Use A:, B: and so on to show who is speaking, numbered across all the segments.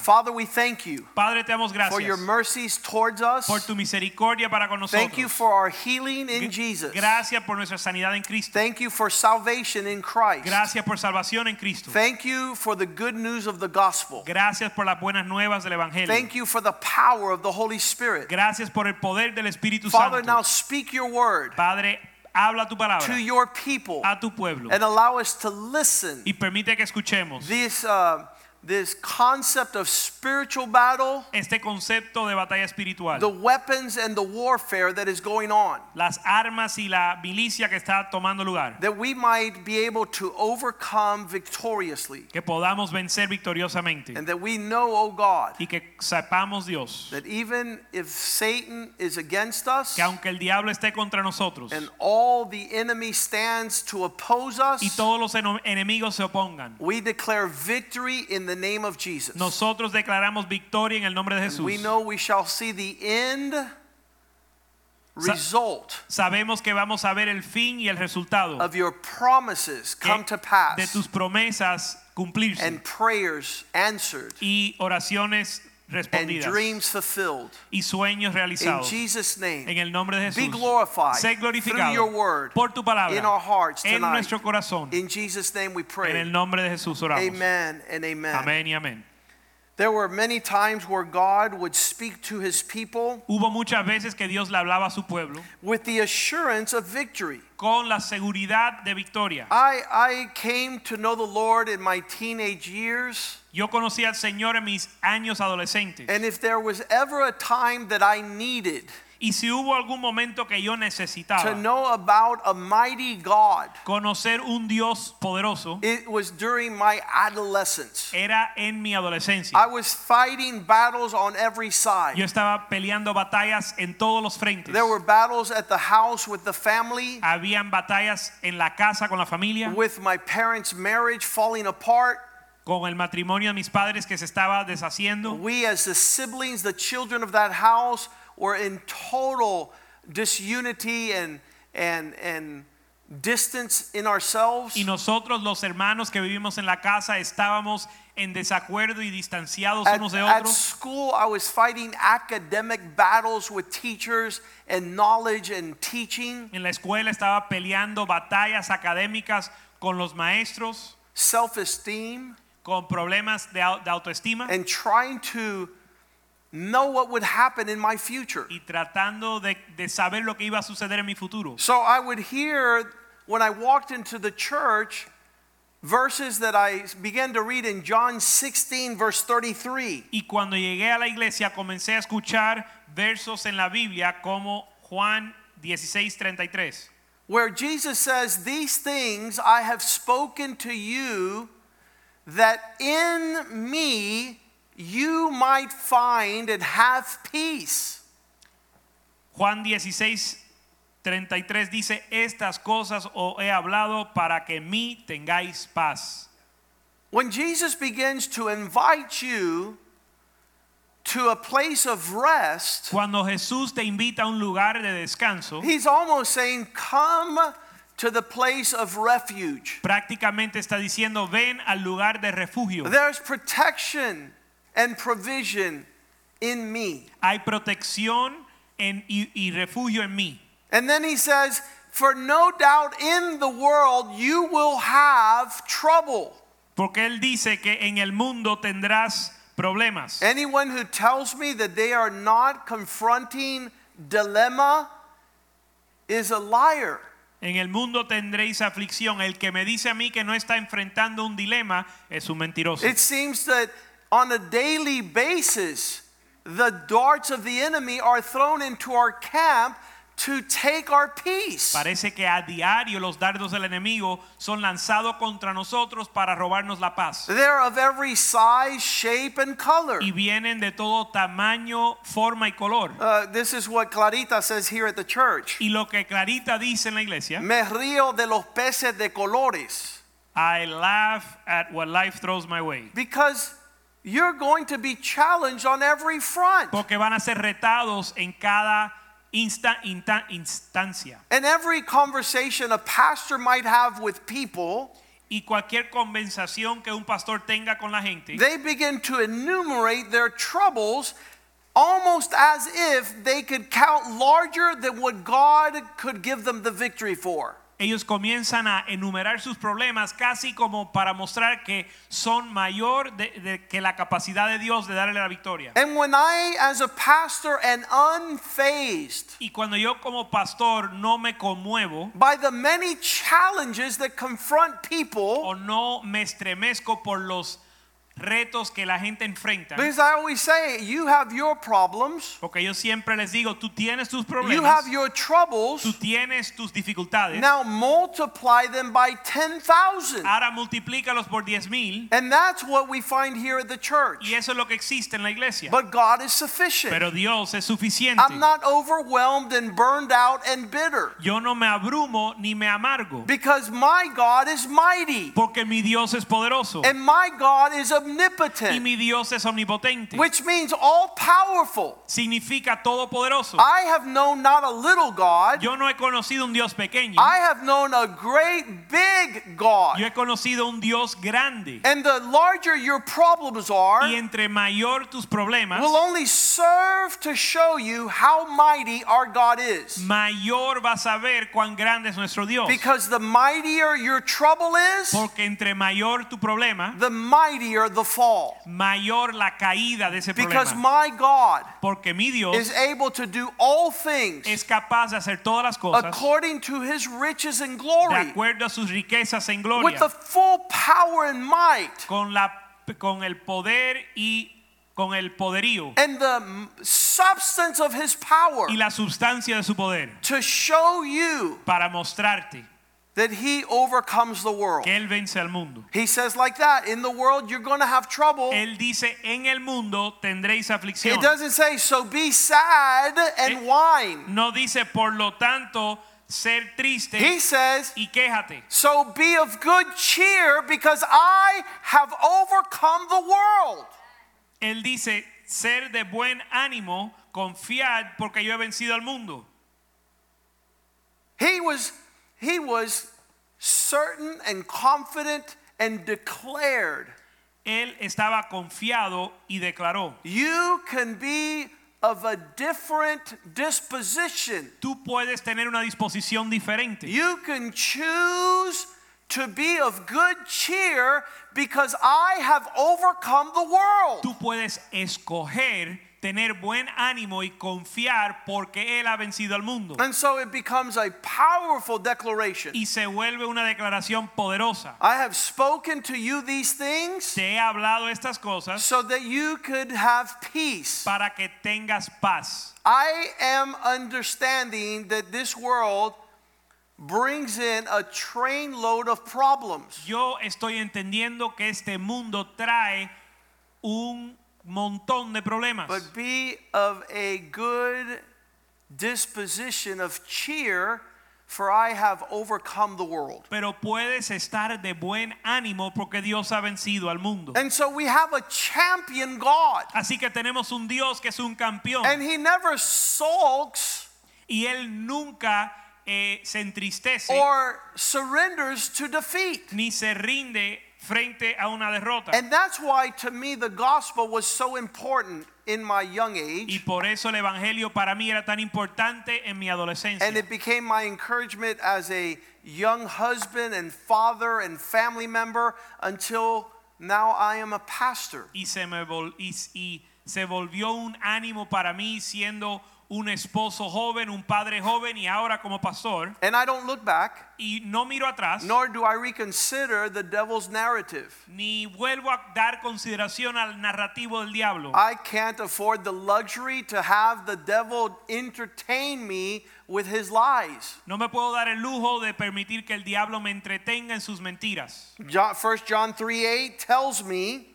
A: Father, we thank you
B: Padre, te damos
A: for your
B: gracias
A: mercies towards us.
B: por tu misericordia para con nosotros.
A: Thank you for our healing in Jesus.
B: Gracias por nuestra sanidad en Cristo.
A: Thank you for salvation in Christ.
B: Gracias por salvación en Cristo.
A: Thank you for the good news of the gospel.
B: Gracias por las buenas nuevas del Evangelio.
A: Thank you for the power of the Holy Spirit.
B: Gracias por el poder del Espíritu
A: Father, now speak your word
B: Padre, habla tu palabra to
A: your people
B: a tu pueblo
A: and allow us to listen.
B: y permite que escuchemos
A: This, uh, this concept of spiritual battle,
B: este concepto de batalla espiritual.
A: the weapons and the warfare that is going on,
B: Las armas y la milicia que está tomando lugar.
A: that we might be able to overcome victoriously.
B: Que podamos vencer victoriosamente.
A: And that we know, oh God,
B: Y que sepamos, Dios,
A: that even if Satan is against us
B: que aunque el diablo esté contra nosotros
A: and all the enemy stands to oppose us,
B: y todos los enemigos se opongan,
A: we declare victory in the name of Jesus.
B: nosotros declaramos victoria en el nombre de
A: And we know we shall see the end result
B: Sabemos que vamos a ver el fin y el resultado
A: of your promises come eh,
B: to
A: pass de
B: tus promesas cumplirse
A: and prayers answered
B: y oraciones
A: and dreams fulfilled.
B: y sueños
A: In
B: realizados.
A: Jesus'
B: En
A: name,
B: el nombre de
A: be glorified
B: sé
A: through your word
B: por tu palabra
A: in our hearts
B: en
A: tonight.
B: nuestro corazón.
A: In Jesus' name we
B: En
A: pray.
B: el nombre de Jesús oramos.
A: Amen and amen.
B: Amén y amén.
A: There were many times where God would speak to his people
B: Hubo muchas veces que Dios le hablaba a su pueblo
A: with the assurance of victory.
B: Con la seguridad de victoria.
A: I, I came to know the Lord in my teenage years,
B: Yo conocí al Señor en mis años adolescentes.
A: and if there was ever a time that I needed
B: Y si hubo algún momento que yo
A: to know about a mighty God,
B: conocer un Dios poderoso,
A: it was during my adolescence.
B: era en mi adolescencia.
A: I was fighting battles on every side.
B: Yo estaba peleando batallas en todos los frentes.
A: There were battles at the house with the family,
B: Habían batallas en la casa con la familia,
A: with my parents' marriage falling apart.
B: con el matrimonio de mis padres que se estaba deshaciendo.
A: We, as the siblings, the children of that house, were in total disunity and, and, and distance in ourselves.
B: Y nosotros los hermanos que vivimos en la casa estábamos en desacuerdo y distanciados
A: At,
B: unos de
A: at
B: otros.
A: school, I was fighting academic battles with teachers and knowledge and teaching,
B: En la escuela estaba peleando batallas académicas con los maestros,
A: self esteem,
B: con problemas de, de autoestima
A: and trying to know what would happen in my future.
B: y tratando de, de saber lo que iba a suceder en mi futuro.
A: So I would hear when I walked into the church verses that I began to read in John 16, verse 33.
B: Y cuando llegué a la iglesia comencé a escuchar versos en la Biblia como Juan 16:33,
A: where Jesus says, These things I have spoken to you, that in me you might find and have peace.
B: Juan 16:33 dice, estas cosas os he hablado para que en mí tengáis paz.
A: When Jesus begins to invite you to a place of rest,
B: Cuando Jesús te invita a un lugar de descanso,
A: he's almost saying, Come to the place of refuge.
B: prácticamente está diciendo, ven al lugar de refugio.
A: There's protection and provision in me.
B: Hay protección en- y, y refugio en mí.
A: And then he says, For no doubt in the world you will have trouble.
B: Porque Él dice que en el mundo tendrás problemas.
A: Anyone who tells me that they are not confronting dilemma is a liar.
B: En el mundo tendréis aflicción. El que me dice a mí que no está enfrentando un dilema es un mentiroso.
A: It seems that on a daily basis, the darts of the enemy are thrown into our camp to take our peace.
B: Parece que a diario los dardos del enemigo son lanzados contra nosotros para robarnos la paz.
A: They're of every size, shape, and color.
B: Y vienen de todo tamaño, forma y color.
A: Uh, this is what Clarita says here at the church.
B: Y lo que Clarita dice en la iglesia,
A: Me río de los peces de colores.
B: I laugh at what life throws my way.
A: Because you're going to be challenged on every front.
B: Porque van a ser retados en cada insta- inta- instancia.
A: And every conversation a pastor might have with people,
B: Y cualquier conversación que un pastor tenga con la gente,
A: they begin to enumerate their troubles almost as if they could count larger than what God could give them the victory for.
B: Ellos comienzan a enumerar sus problemas casi como para mostrar que son mayor de, de- que la capacidad de Dios de darle la victoria.
A: And when I, as a pastor, am unfazed
B: Y cuando yo como pastor no me conmuevo
A: by the many challenges that confront people,
B: o no me estremezco por los retos que la gente enfrenta,
A: because I always say, you have your problems,
B: porque yo siempre les digo, tú tienes tus
A: you
B: problemas,
A: have your troubles,
B: tú tienes tus dificultades,
A: now multiply them by 10,000.
B: ahora multiplícalos por diez mil
A: And that's what we find here at the church.
B: y eso es lo que existe en la iglesia.
A: But God is sufficient.
B: Pero Dios es suficiente.
A: I'm not overwhelmed and burned out and bitter
B: Yo no me abrumo ni me amargo,
A: because my God is mighty
B: porque mi Dios es poderoso
A: and my God is
B: y
A: omnipotent,
B: mi Dios es omnipotente.
A: which means all powerful.
B: Significa todopoderoso.
A: I have known not a little God,
B: Yo no he conocido un Dios pequeño.
A: I have known a great big God.
B: Yo he conocido un Dios grande.
A: And the larger your problems are,
B: Y entre mayor tus problemas,
A: will only serve to show you how mighty our God is.
B: mayor vas a ver cuán grande es nuestro Dios.
A: Because the mightier your trouble is,
B: Porque entre mayor tu problema,
A: the mightier the fall.
B: mayor la caída de ese
A: Because
B: problema.
A: my God
B: Porque mi Dios
A: is able to do all things
B: es capaz de hacer todas las cosas
A: according to his riches and
B: de
A: glory
B: acuerdo a sus riquezas en
A: with the full power and might.
B: Con, la, con el poder y con el poderío.
A: And the substance of his power
B: y la sustancia de su poder.
A: to show you
B: para mostrarte
A: that he overcomes the world.
B: que Él vence al mundo.
A: He says like that, in the world you're going to have trouble.
B: Él dice, en el mundo tendréis aflicción.
A: It doesn't say so be sad and
B: Eh,
A: whine.
B: No dice, por lo tanto, ser triste
A: He says
B: y quéjate.
A: So be of good cheer because I have overcome the world.
B: Él dice, ser de buen ánimo, confiad porque yo he vencido al mundo.
A: He was he was certain and confident and declared,
B: Él estaba confiado y declaró,
A: you can be of a different disposition.
B: tú puedes tener una disposición diferente.
A: You can choose to be of good cheer because I have overcome the world.
B: Tú puedes escoger tener buen ánimo y confiar porque Él ha vencido al mundo.
A: And so it becomes a powerful declaration.
B: Y se vuelve una declaración poderosa.
A: I have spoken to you these things
B: Te he hablado estas cosas
A: so that you could have peace.
B: para que tengas paz.
A: I am understanding that this world brings in a trainload of problems.
B: Yo estoy entendiendo que este mundo trae un montón de problemas.
A: But be of a good disposition of cheer, for I have overcome the world.
B: Pero puedes estar de buen ánimo porque Dios ha vencido al mundo.
A: And so we have a champion God,
B: Así que tenemos un Dios que es un campeón
A: and He never sulks
B: y Él nunca eh, se entristece
A: or surrenders to defeat.
B: ni se rinde frente a una derrota.
A: And that's why, to me, the gospel was so important in my young
B: Y
A: age.
B: por eso el Evangelio para mí era tan importante en mi adolescencia.
A: And it became my encouragement as a young husband and father and family member until now I am a pastor.
B: y se me vol- y, y se volvió un ánimo para mí siendo un esposo joven, un padre joven y ahora como pastor.
A: and I don't look back,
B: Y no miro atrás,
A: nor do I reconsider the devil's narrative.
B: ni vuelvo a dar consideración al narrativo del diablo.
A: I can't afford the luxury to have the devil entertain me with his lies.
B: No me puedo dar el lujo de permitir que el diablo me entretenga en sus mentiras.
A: John, 1 John 3 8 tells me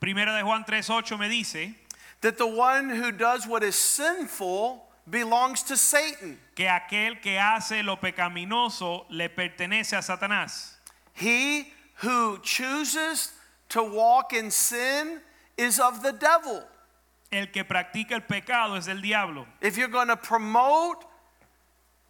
B: Primera de Juan 3:8 me dice
A: that the one who does what is sinful belongs to Satan.
B: que aquel que hace lo pecaminoso le pertenece a Satanás.
A: He who chooses to walk in sin is of the devil.
B: El que practica el pecado es del diablo.
A: If you're going to promote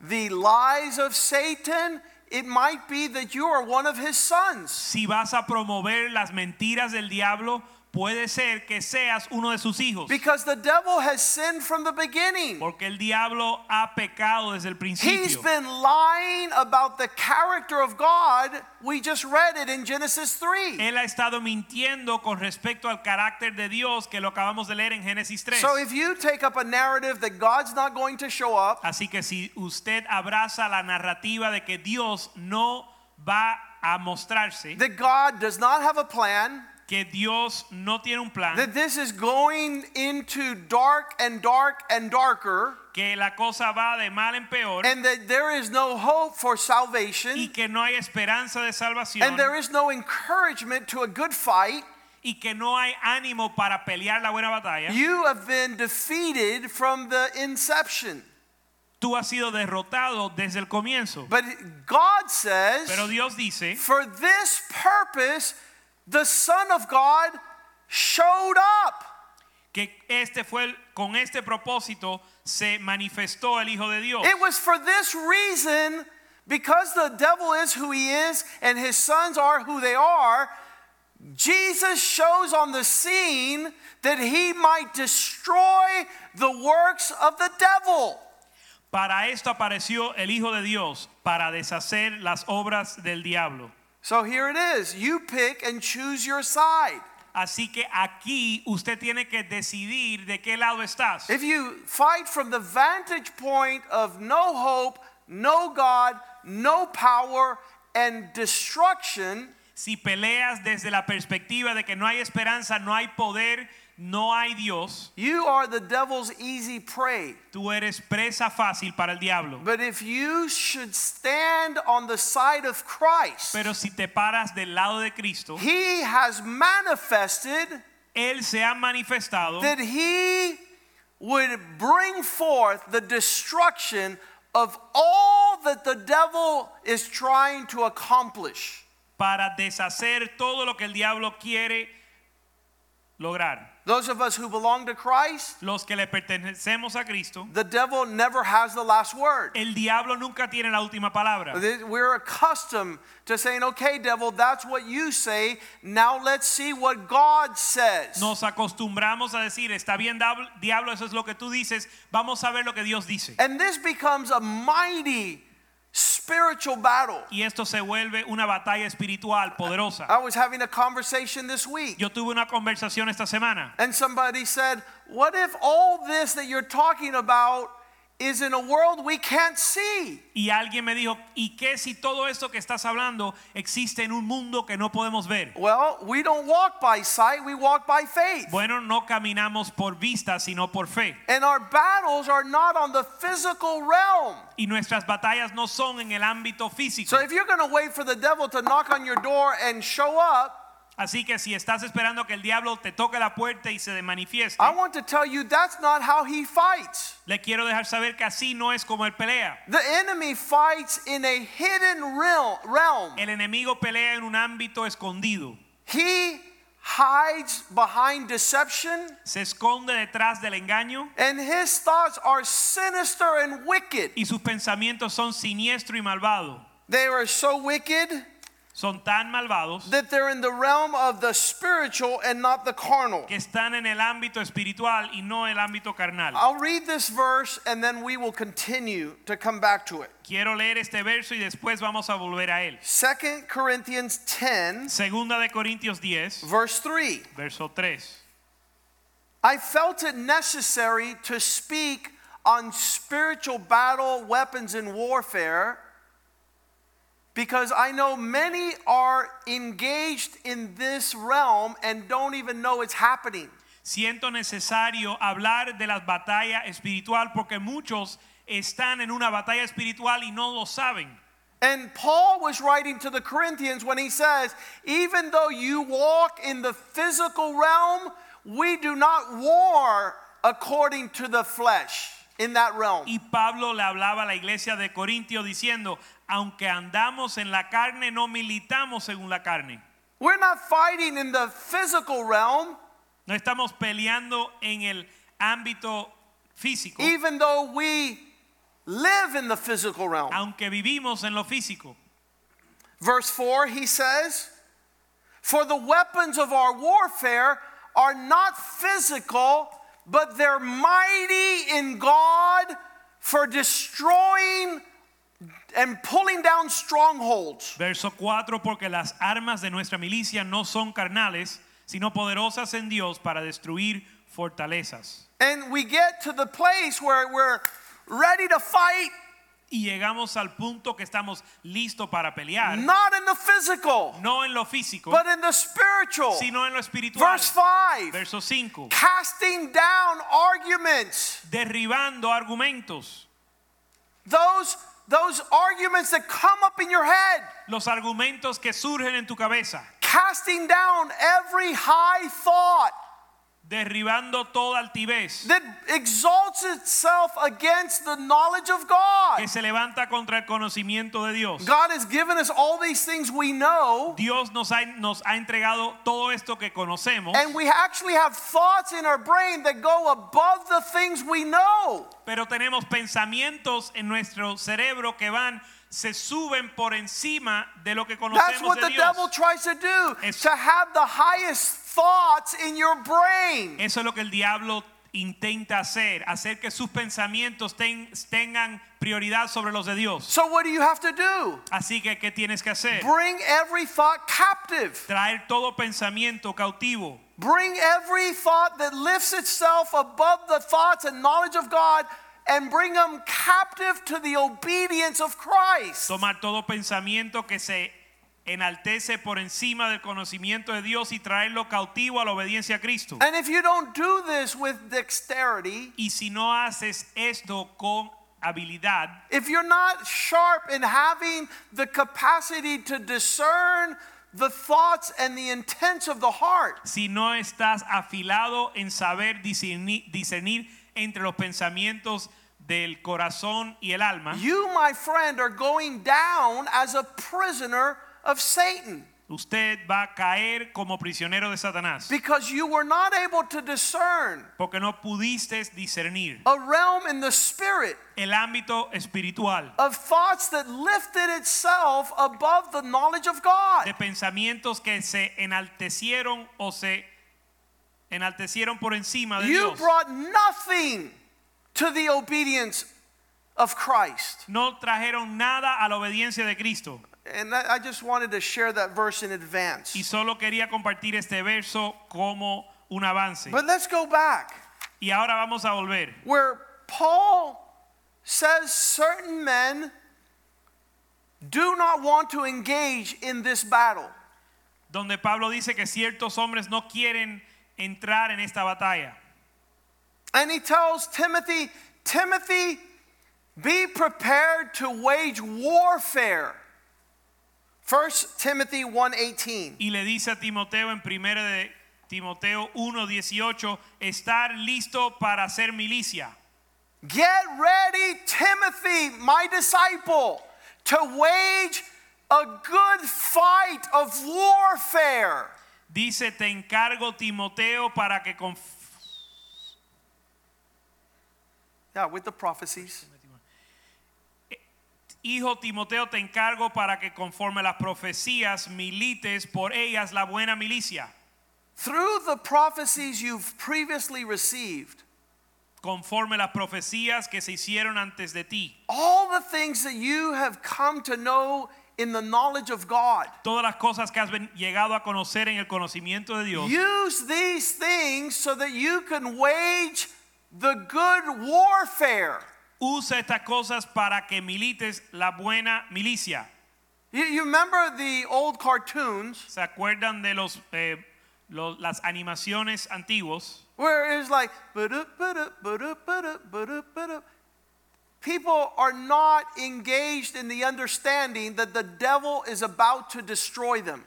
A: the lies of Satan, it might be that you are one of his sons.
B: Si vas a promover las mentiras del diablo, puede ser que seas uno de sus hijos.
A: Because the devil has sinned from the beginning.
B: Porque el diablo ha pecado desde el
A: He's
B: principio.
A: been lying about the character of God. We just read it in Genesis 3.
B: Él ha estado mintiendo con respecto al carácter de Dios que lo acabamos de leer en Génesis 3.
A: So if you take up a narrative that God's not going to show up,
B: Así que si usted abraza la narrativa de que Dios no va a mostrarse,
A: that God does not have a plan,
B: que Dios no tiene un plan,
A: that this is going into dark and dark and darker,
B: que la cosa va de mal en peor
A: and that there is no hope for
B: y
A: salvation,
B: que no hay esperanza de salvación
A: and there is no encouragement to a good fight,
B: y que no hay ánimo para pelear la buena batalla,
A: you have been defeated from the inception.
B: tú has sido derrotado desde el comienzo.
A: But God says,
B: Pero Dios dice
A: for this purpose, the Son of God showed up.
B: que este fue el- con este propósito se manifestó el Hijo de Dios.
A: It was for this reason, because the devil is who he is and his sons are who they are, Jesus shows on the scene that he might destroy the works of the devil.
B: Para esto apareció el Hijo de Dios, para deshacer las obras del diablo.
A: So here it is. You pick and choose your side.
B: Así que aquí usted tiene que decidir de qué lado estás.
A: If you fight from the vantage point of no hope, no God, no power, and destruction,
B: Si peleas desde la perspectiva de que no hay esperanza, no hay poder, no hay Dios,
A: you are the devil's easy prey.
B: tú eres presa fácil para el diablo.
A: But if you should stand on the side of Christ,
B: Pero si te paras del lado de Cristo,
A: he has manifested
B: Él se ha manifestado
A: that he would bring forth the destruction of all that the devil is trying to accomplish.
B: para deshacer todo lo que el diablo quiere lograr.
A: Those of us who belong to Christ,
B: Los que le pertenecemos a Cristo,
A: the devil never has the last word.
B: el diablo nunca tiene la última palabra.
A: We're accustomed to saying, okay, devil, that's what you say. Now let's see what God says.
B: Nos acostumbramos a decir, está bien diablo, diablo, eso es lo que tú dices, vamos a ver lo que Dios dice.
A: And this becomes a mighty spiritual battle.
B: Y esto se vuelve una batalla espiritual poderosa.
A: I was having a conversation this week,
B: Yo tuve una conversación esta semana
A: and somebody said, What if all this that you're talking about is in a world we can't see?
B: y alguien me dijo, ¿y qué si todo esto que estás hablando existe en un mundo que no podemos ver?
A: Well, we don't walk by sight, we walk by faith.
B: Bueno, no caminamos por vista, sino por fe.
A: And our battles are not on the physical realm.
B: Y nuestras batallas no son en el ámbito físico.
A: So if you're going to wait for the devil to knock on your door and show up,
B: Así que si estás esperando que el diablo te toque la puerta y se manifieste,
A: I want to tell you that's not how he fights.
B: le quiero dejar saber que así no es como él pelea.
A: The enemy fights in a hidden real- realm.
B: El enemigo pelea en un ámbito escondido.
A: He hides behind deception,
B: Se esconde detrás del engaño
A: and his thoughts are sinister and wicked.
B: y sus pensamientos son siniestro y malvado.
A: They are so wicked
B: Son tan malvados
A: that they're in the realm of the spiritual and not the carnal.
B: que están en el ámbito espiritual y no el ámbito carnal.
A: I'll read this verse and then we will continue to come back to it.
B: Quiero leer este verso y después vamos a volver a él.
A: 2 Corinthians 10,
B: Segunda de Corintios 10,
A: verse 3.
B: verso 3.
A: I felt it necessary to speak on spiritual battle weapons in warfare because I know many are engaged in this realm and don't even know it's happening.
B: Siento necesario hablar de las batallas espiritual porque muchos están en una batalla espiritual y no lo saben.
A: And Paul was writing to the Corinthians when he says, even though you walk in the physical realm, we do not war according to the flesh in that realm.
B: Y Pablo le hablaba a la iglesia de Corintio diciendo, aunque andamos en la carne, no militamos según la carne.
A: We're not fighting in the physical realm,
B: No estamos peleando en el ámbito físico,
A: even though we live in the physical realm.
B: aunque vivimos en lo físico.
A: Verse 4, he says, For the weapons of our warfare are not physical, but they're mighty in God for destroying and pulling down strongholds.
B: Verso 4, porque las armas de nuestra milicia no son carnales, sino poderosas en Dios para destruir fortalezas.
A: And we get to the place where we're ready to fight,
B: Y llegamos al punto que estamos listos para pelear,
A: not in the physical,
B: no en lo físico,
A: but in the spiritual.
B: sino en lo espiritual.
A: Verse 5
B: Verso 5,
A: casting down arguments.
B: derribando argumentos,
A: Those, those arguments that come up in your head.
B: los argumentos que surgen en tu cabeza,
A: casting down every high thought
B: derribando toda altivez
A: that exalts itself against the knowledge of God.
B: que se levanta contra el conocimiento de Dios.
A: God has given us all these things we know,
B: Dios nos ha, nos ha entregado todo esto que conocemos,
A: and we actually have thoughts in our brain that go above the things we know.
B: pero tenemos pensamientos en nuestro cerebro que van, se suben por encima de lo que
A: That's what
B: de
A: the
B: Dios.
A: devil tries to do,
B: Es-
A: to have the highest thoughts in your brain.
B: Eso es lo que el diablo intenta hacer, hacer que sus pensamientos ten- tengan prioridad sobre los de Dios.
A: So what do you have to do?
B: Así que, ¿qué tienes que hacer?
A: Bring every thought captive.
B: Traer todo pensamiento cautivo.
A: Bring every thought that lifts itself above the thoughts and knowledge of God and bring them captive to the obedience of Christ.
B: Tomar todo pensamiento que se enaltece por encima del conocimiento de Dios y traerlo cautivo a la obediencia a Cristo.
A: And if you don't do this with dexterity,
B: Y si no haces esto con habilidad,
A: if you're not sharp in having the capacity to discern the thoughts and the intents of the heart,
B: si no estás afilado en saber discernir, discernir entre los pensamientos del corazón y el alma,
A: you, my friend, are going down as a prisoner of Satan
B: usted va a caer como prisionero de Satanás.
A: because you were not able to discern
B: Porque no pudiste discernir
A: a realm in the spirit
B: el ámbito espiritual
A: of thoughts that lifted itself above the knowledge of God.
B: de pensamientos que se enaltecieron o se enaltecieron por encima de
A: You
B: Dios.
A: brought nothing to the obedience of Christ.
B: No trajeron nada a la obediencia de Cristo.
A: And I I just wanted to share that verse in advance.
B: Y solo quería compartir este verso como un avance.
A: But let's go back
B: Y ahora vamos a volver.
A: where Paul says certain men do not want to engage in this battle.
B: Donde Pablo dice que ciertos hombres no quieren entrar en esta batalla.
A: And he tells Timothy, Timothy, be prepared to wage warfare. 1 Timothy 1:18.
B: Y le dice a Timoteo en primera de Timoteo 1:18, estar listo para hacer milicia.
A: Get ready, Timothy, my disciple, to wage a good fight of warfare.
B: Dice, te encargo Timoteo para que conf-
A: Yeah, with the prophecies.
B: Hijo Timoteo, te encargo para que conforme las profecías milites por ellas la buena milicia.
A: Through the prophecies you've previously received,
B: Conforme las profecías que se hicieron antes de ti.
A: all the things that you have come to know in the knowledge of God.
B: Todas las cosas que has llegado a conocer en el conocimiento de Dios.
A: Use these things so that you can wage the good warfare.
B: Usa estas cosas para que milites la buena milicia.
A: You, you remember the old cartoons
B: ¿Se acuerdan de los, eh, los- las animaciones antiguos?
A: where it's like, "Ba-dup, ba-dup, ba-dup, ba-dup, ba-dup, ba-dup." People are not engaged in the understanding that the devil is about to destroy them.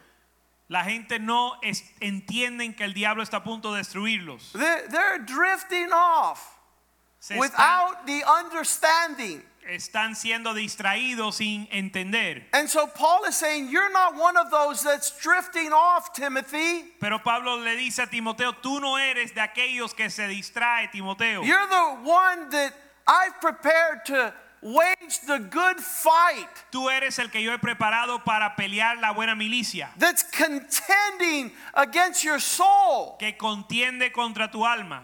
B: La gente no es- entienden que el diablo está a punto de destruirlos.
A: They're, they're drifting off
B: Se
A: without the understanding.
B: están siendo distraídos sin entender.
A: And so Paul is saying, You're not one of those that's drifting off, Timothy.
B: Pero Pablo le dice a Timoteo, tú no eres de aquellos que se distrae, Timoteo.
A: You're the one that I've prepared to wage the good fight,
B: Tú eres el que yo he preparado para pelear la buena milicia,
A: that's contending against your soul.
B: que contiende contra tu alma.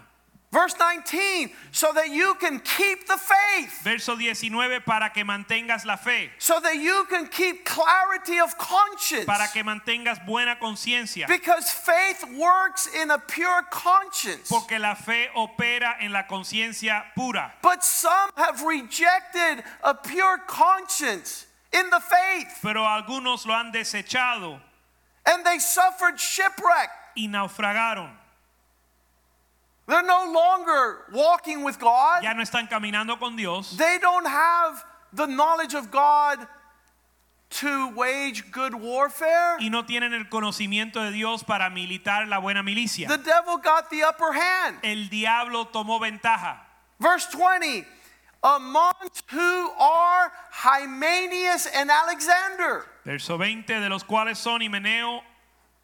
A: Verse 19, so that you can keep the faith,
B: Verso 19, para que mantengas la fe,
A: so that you can keep clarity of conscience.
B: para que mantengas buena conciencia,
A: Because faith works in a pure conscience.
B: porque la fe opera en la conciencia pura.
A: But some have rejected a pure conscience in the faith,
B: Pero algunos lo han desechado
A: and they suffered shipwreck.
B: y naufragaron.
A: They're no longer walking with God.
B: Ya no están caminando con Dios.
A: They don't have the knowledge of God to wage good warfare.
B: y no tienen el conocimiento de Dios para militar la buena milicia.
A: The devil got the upper hand.
B: El diablo tomó ventaja.
A: Verse 20 amongst who are Hymenaeus and Alexander.
B: Verso 20, de los cuales son Himeneo,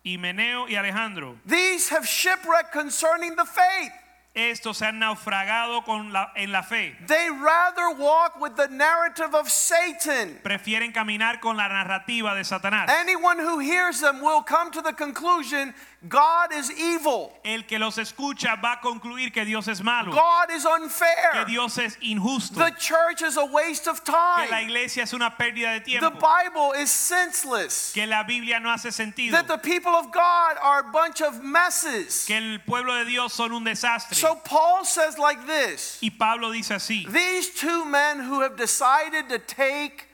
B: Himeneo y Alejandro.
A: These have shipwrecked concerning the faith.
B: Estos se han naufragado con la, en la fe.
A: They rather walk with the narrative of Satan.
B: Prefieren caminar con la narrativa de Satanás.
A: Anyone who hears them will come to the conclusion God is evil,
B: El que los escucha va a concluir que Dios es malo,
A: God is unfair.
B: que Dios es injusto,
A: the church is a waste of time.
B: que la iglesia es una pérdida de tiempo.
A: the Bible is senseless,
B: que la Biblia no hace sentido,
A: that the people of God are a bunch of messes.
B: que el pueblo de Dios son un desastre.
A: So Paul says like this
B: Y Pablo dice así,
A: These two men who have decided to take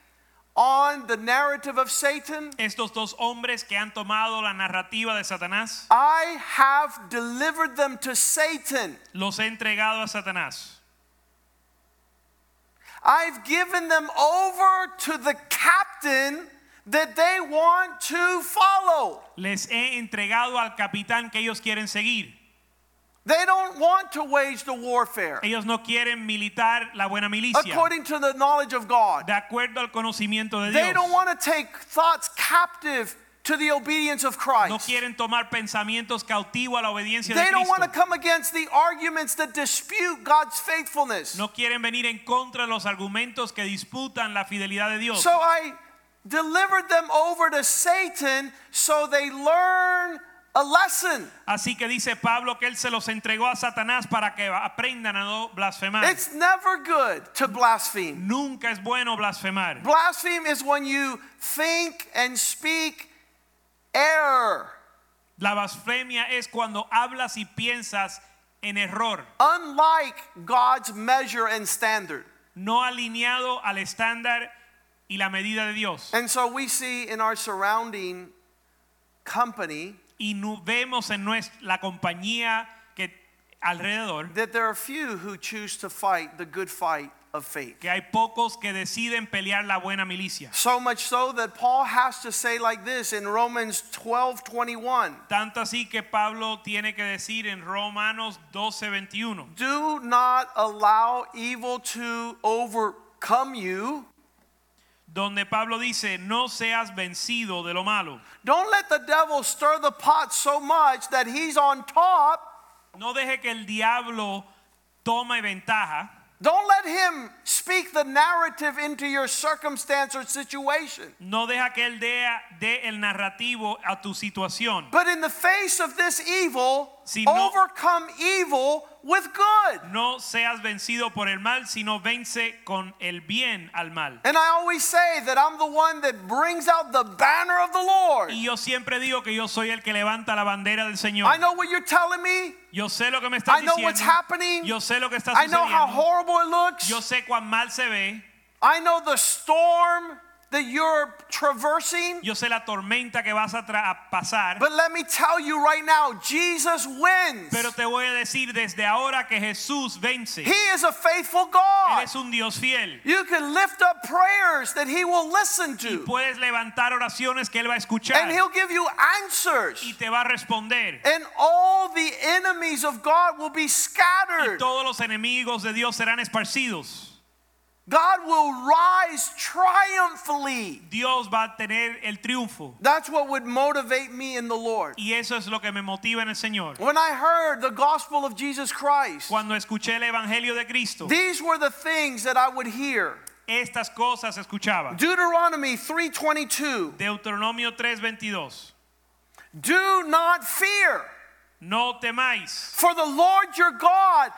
A: on the narrative of Satan,
B: estos dos hombres que han tomado la narrativa de Satanás,
A: I have delivered them to Satan.
B: los he entregado a Satanás.
A: I've given them over to the captain that they want to follow.
B: Les he entregado al capitán que ellos quieren seguir.
A: They don't want to wage the warfare
B: Ellos no quieren militar la buena milicia.
A: according to the knowledge of God.
B: De acuerdo al conocimiento de
A: They
B: Dios.
A: don't want to take thoughts captive to the obedience of Christ.
B: No quieren tomar pensamientos cautivos a la obediencia de
A: They don't want to come against the arguments that dispute God's faithfulness.
B: No quieren venir en contra de los argumentos que disputan la fidelidad de Dios.
A: So I delivered them over to Satan so they learn a lesson.
B: Así que dice Pablo que él se los entregó a Satanás para que aprendan a no blasfemar.
A: It's never good to blaspheme.
B: Nunca es bueno blasfemar.
A: Blaspheme is when you think and speak error,
B: La blasfemia es cuando hablas y piensas en error,
A: unlike God's measure and standard.
B: no alineado al estándar y la medida de Dios.
A: And so we see in our surrounding company
B: Y vemos en nuestra, la compañía que alrededor
A: that there are few who choose to fight the good fight of faith.
B: que hay pocos que deciden pelear la buena milicia.
A: So much so that Paul has to say like this in Romans 12 21.
B: Tanto así que Pablo tiene que decir en Romanos 12:21,
A: Do not allow evil to overcome you.
B: Donde Pablo dice, no seas vencido de lo malo.
A: Don't let the devil stir the pot so much that he's on top.
B: No deje que el diablo tome ventaja.
A: Don't let him speak the narrative into your circumstance or situation.
B: No deja que él dé, dé el narrativo a tu situación.
A: But in the face of this evil,
B: Si no-
A: overcome evil with good.
B: No seas vencido por el mal, sino vence con el bien al mal.
A: And I always say that I'm the one that brings out the banner of the Lord.
B: Y yo siempre digo que yo soy el que levanta la bandera del Señor.
A: I know what you're telling me.
B: Yo sé lo que me estás
A: I know what's happening.
B: Yo sé lo que está sucediendo.
A: I know how horrible it looks.
B: Yo sé cuán mal se ve.
A: I know the storm that you're traversing.
B: Yo sé la tormenta que vas a, a pasar.
A: But let me tell you right now, Jesus wins.
B: Pero te voy a decir desde ahora que Jesús vence.
A: He is a faithful
B: Él
A: God.
B: es un Dios fiel.
A: You can lift up prayers that He will listen
B: Y
A: to,
B: puedes levantar oraciones que Él va a escuchar.
A: and He'll give you answers.
B: Y te va a responder.
A: And all the enemies of God will be
B: Y
A: scattered.
B: todos los enemigos de Dios serán esparcidos.
A: God will rise triumphantly.
B: Dios va a tener el triunfo.
A: That's what would motivate me in the Lord.
B: Y eso es lo que me motiva en el Señor.
A: When I heard the gospel of Jesus Christ,
B: Cuando escuché el Evangelio de Cristo,
A: these were the things that I would hear.
B: estas cosas escuchaba.
A: Deuteronomy 3:22.
B: Deuteronomio 3:22.
A: Do not fear,
B: No temáis,
A: for the Lord your God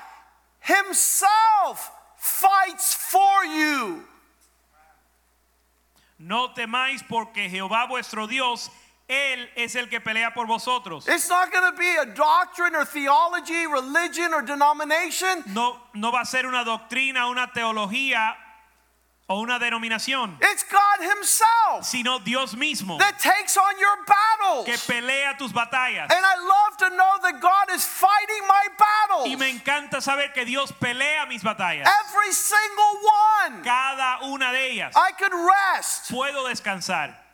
A: himself fights for you.
B: no temáis porque Jehová vuestro Dios, Él es el que pelea por vosotros.
A: It's not going to be a doctrine or theology, religion or denomination.
B: No, no va a ser una doctrina, una teología o una denominación,
A: It's God himself
B: sino Dios mismo
A: that takes on your
B: que
A: battles.
B: pelea tus batallas.
A: And I love to know that God is fighting my
B: Y me
A: battles.
B: encanta saber que Dios pelea mis batallas.
A: Every single one.
B: Cada una de ellas.
A: I could rest.
B: Puedo descansar.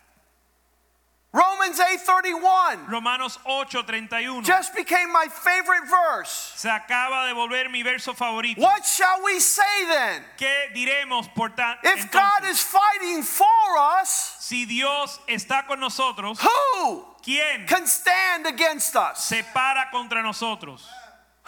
A: Romans 8:31
B: Romanos 8:31.
A: just became my favorite verse.
B: Se acaba de volver mi verso favorito.
A: What shall we say then?
B: ¿Qué diremos por?
A: If God is fighting for us,
B: si Dios está con nosotros,
A: who
B: ¿quién
A: can stand against us?
B: se para contra nosotros?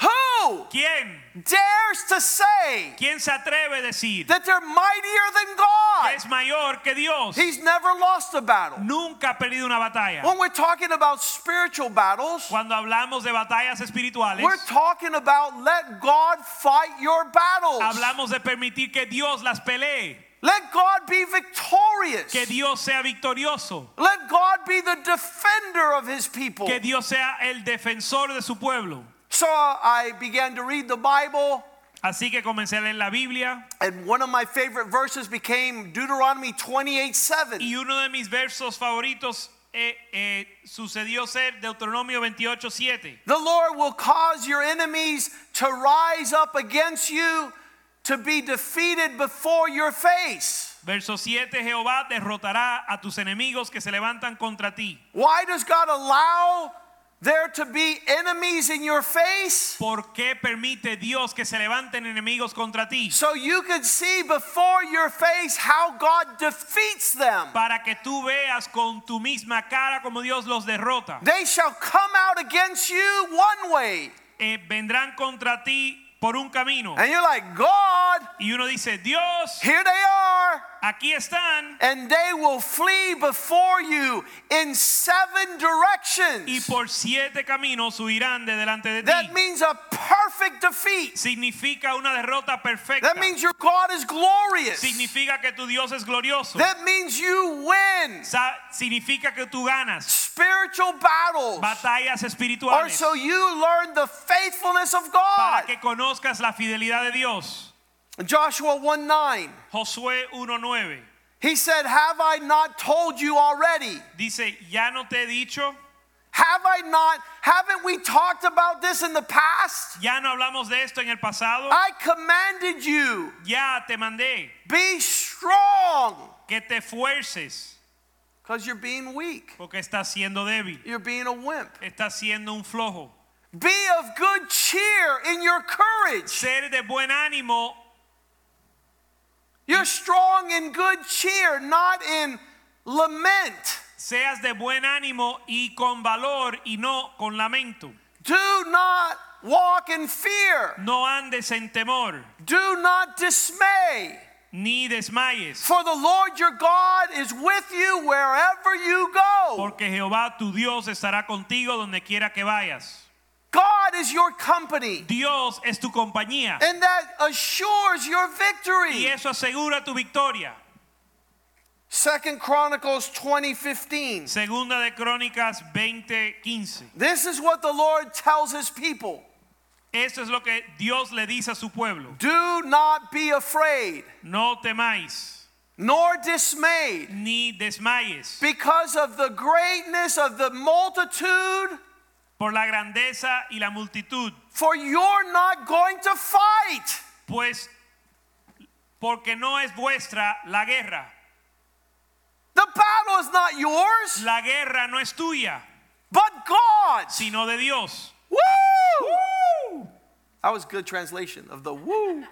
A: Who
B: ¿Quién?
A: dares to say
B: ¿Quién se atreve a decir
A: that they're mightier than
B: que
A: God?
B: es mayor que Dios?
A: He's never lost a battle.
B: Nunca ha perdido una batalla.
A: When we're talking about spiritual battles,
B: Cuando hablamos de batallas espirituales,
A: we're talking about let God fight your battles.
B: hablamos de permitir que Dios las pelee,
A: Let God be victorious.
B: que Dios sea victorioso,
A: Let God be the defender of his people.
B: que Dios sea el defensor de su pueblo.
A: So I began to read the Bible,
B: Así que comencé a leer la Biblia
A: and one of my favorite verses became Deuteronomy 28:7.
B: y uno de mis versos favoritos eh, eh, sucedió ser Deuteronomio 28, 7.
A: The Lord will cause your enemies to rise up against you to be defeated before your face.
B: Verso 7, Jehová derrotará a tus enemigos que se levantan contra ti.
A: Why does God allow there to be enemies in your face?
B: ¿Por qué permite Dios que se levanten enemigos contra ti?
A: So you could see before your face how God defeats them.
B: Para que tú veas con tu misma cara como Dios los derrota.
A: They shall come out against you one way.
B: Eh, vendrán contra ti por un camino.
A: And you're like, God,
B: Y uno dice, Dios,
A: here they are.
B: aquí están.
A: And they will flee before you in seven directions.
B: Y por siete caminos huirán de delante de ti.
A: That means a perfect defeat.
B: Significa una derrota perfecta.
A: That means your God is glorious.
B: Significa que tu Dios es glorioso.
A: That means you win
B: Sa- significa que tú ganas
A: spiritual battles.
B: batallas espirituales.
A: Or so you learn the faithfulness of
B: para
A: God.
B: que conozcas la fidelidad de Dios.
A: Joshua 1 9.
B: Josué 1:9
A: He said, Have I not told you already?
B: dice, "Ya no te he dicho,
A: Have I not? Haven't we talked about this in the past?
B: ya no hablamos de esto en el pasado,
A: I commanded you,
B: ya te mandé
A: be strong,
B: que te fuerces
A: because you're being weak.
B: porque estás siendo débil,
A: You're being a wimp.
B: estás siendo un flojo.
A: Be of good cheer in your courage.
B: Ser de buen ánimo
A: You're strong in good cheer, not in lament.
B: seas de buen ánimo y con valor y no con lamento.
A: Do not walk in fear.
B: No andes en temor,
A: Do not dismay.
B: ni desmayes,
A: For the Lord your God is with you wherever you go.
B: porque Jehová tu Dios estará contigo donde quiera que vayas.
A: God is your company.
B: Dios es tu compañía.
A: And that assures your victory.
B: Y eso asegura tu victoria.
A: Second Chronicles 20:15.
B: Segunda de Crónicas 20:15.
A: This is what the Lord tells his people.
B: Esto es lo que Dios le dice a su pueblo.
A: Do not be afraid,
B: No temáis,
A: nor dismayed,
B: ni desmayes
A: because of the greatness of the multitude,
B: por la grandeza y la multitud,
A: for you're not going to fight.
B: pues porque no es vuestra la guerra.
A: The battle is not yours,
B: La guerra no es tuya,
A: but God's.
B: sino de Dios.
A: Woo! That was good translation of the woo.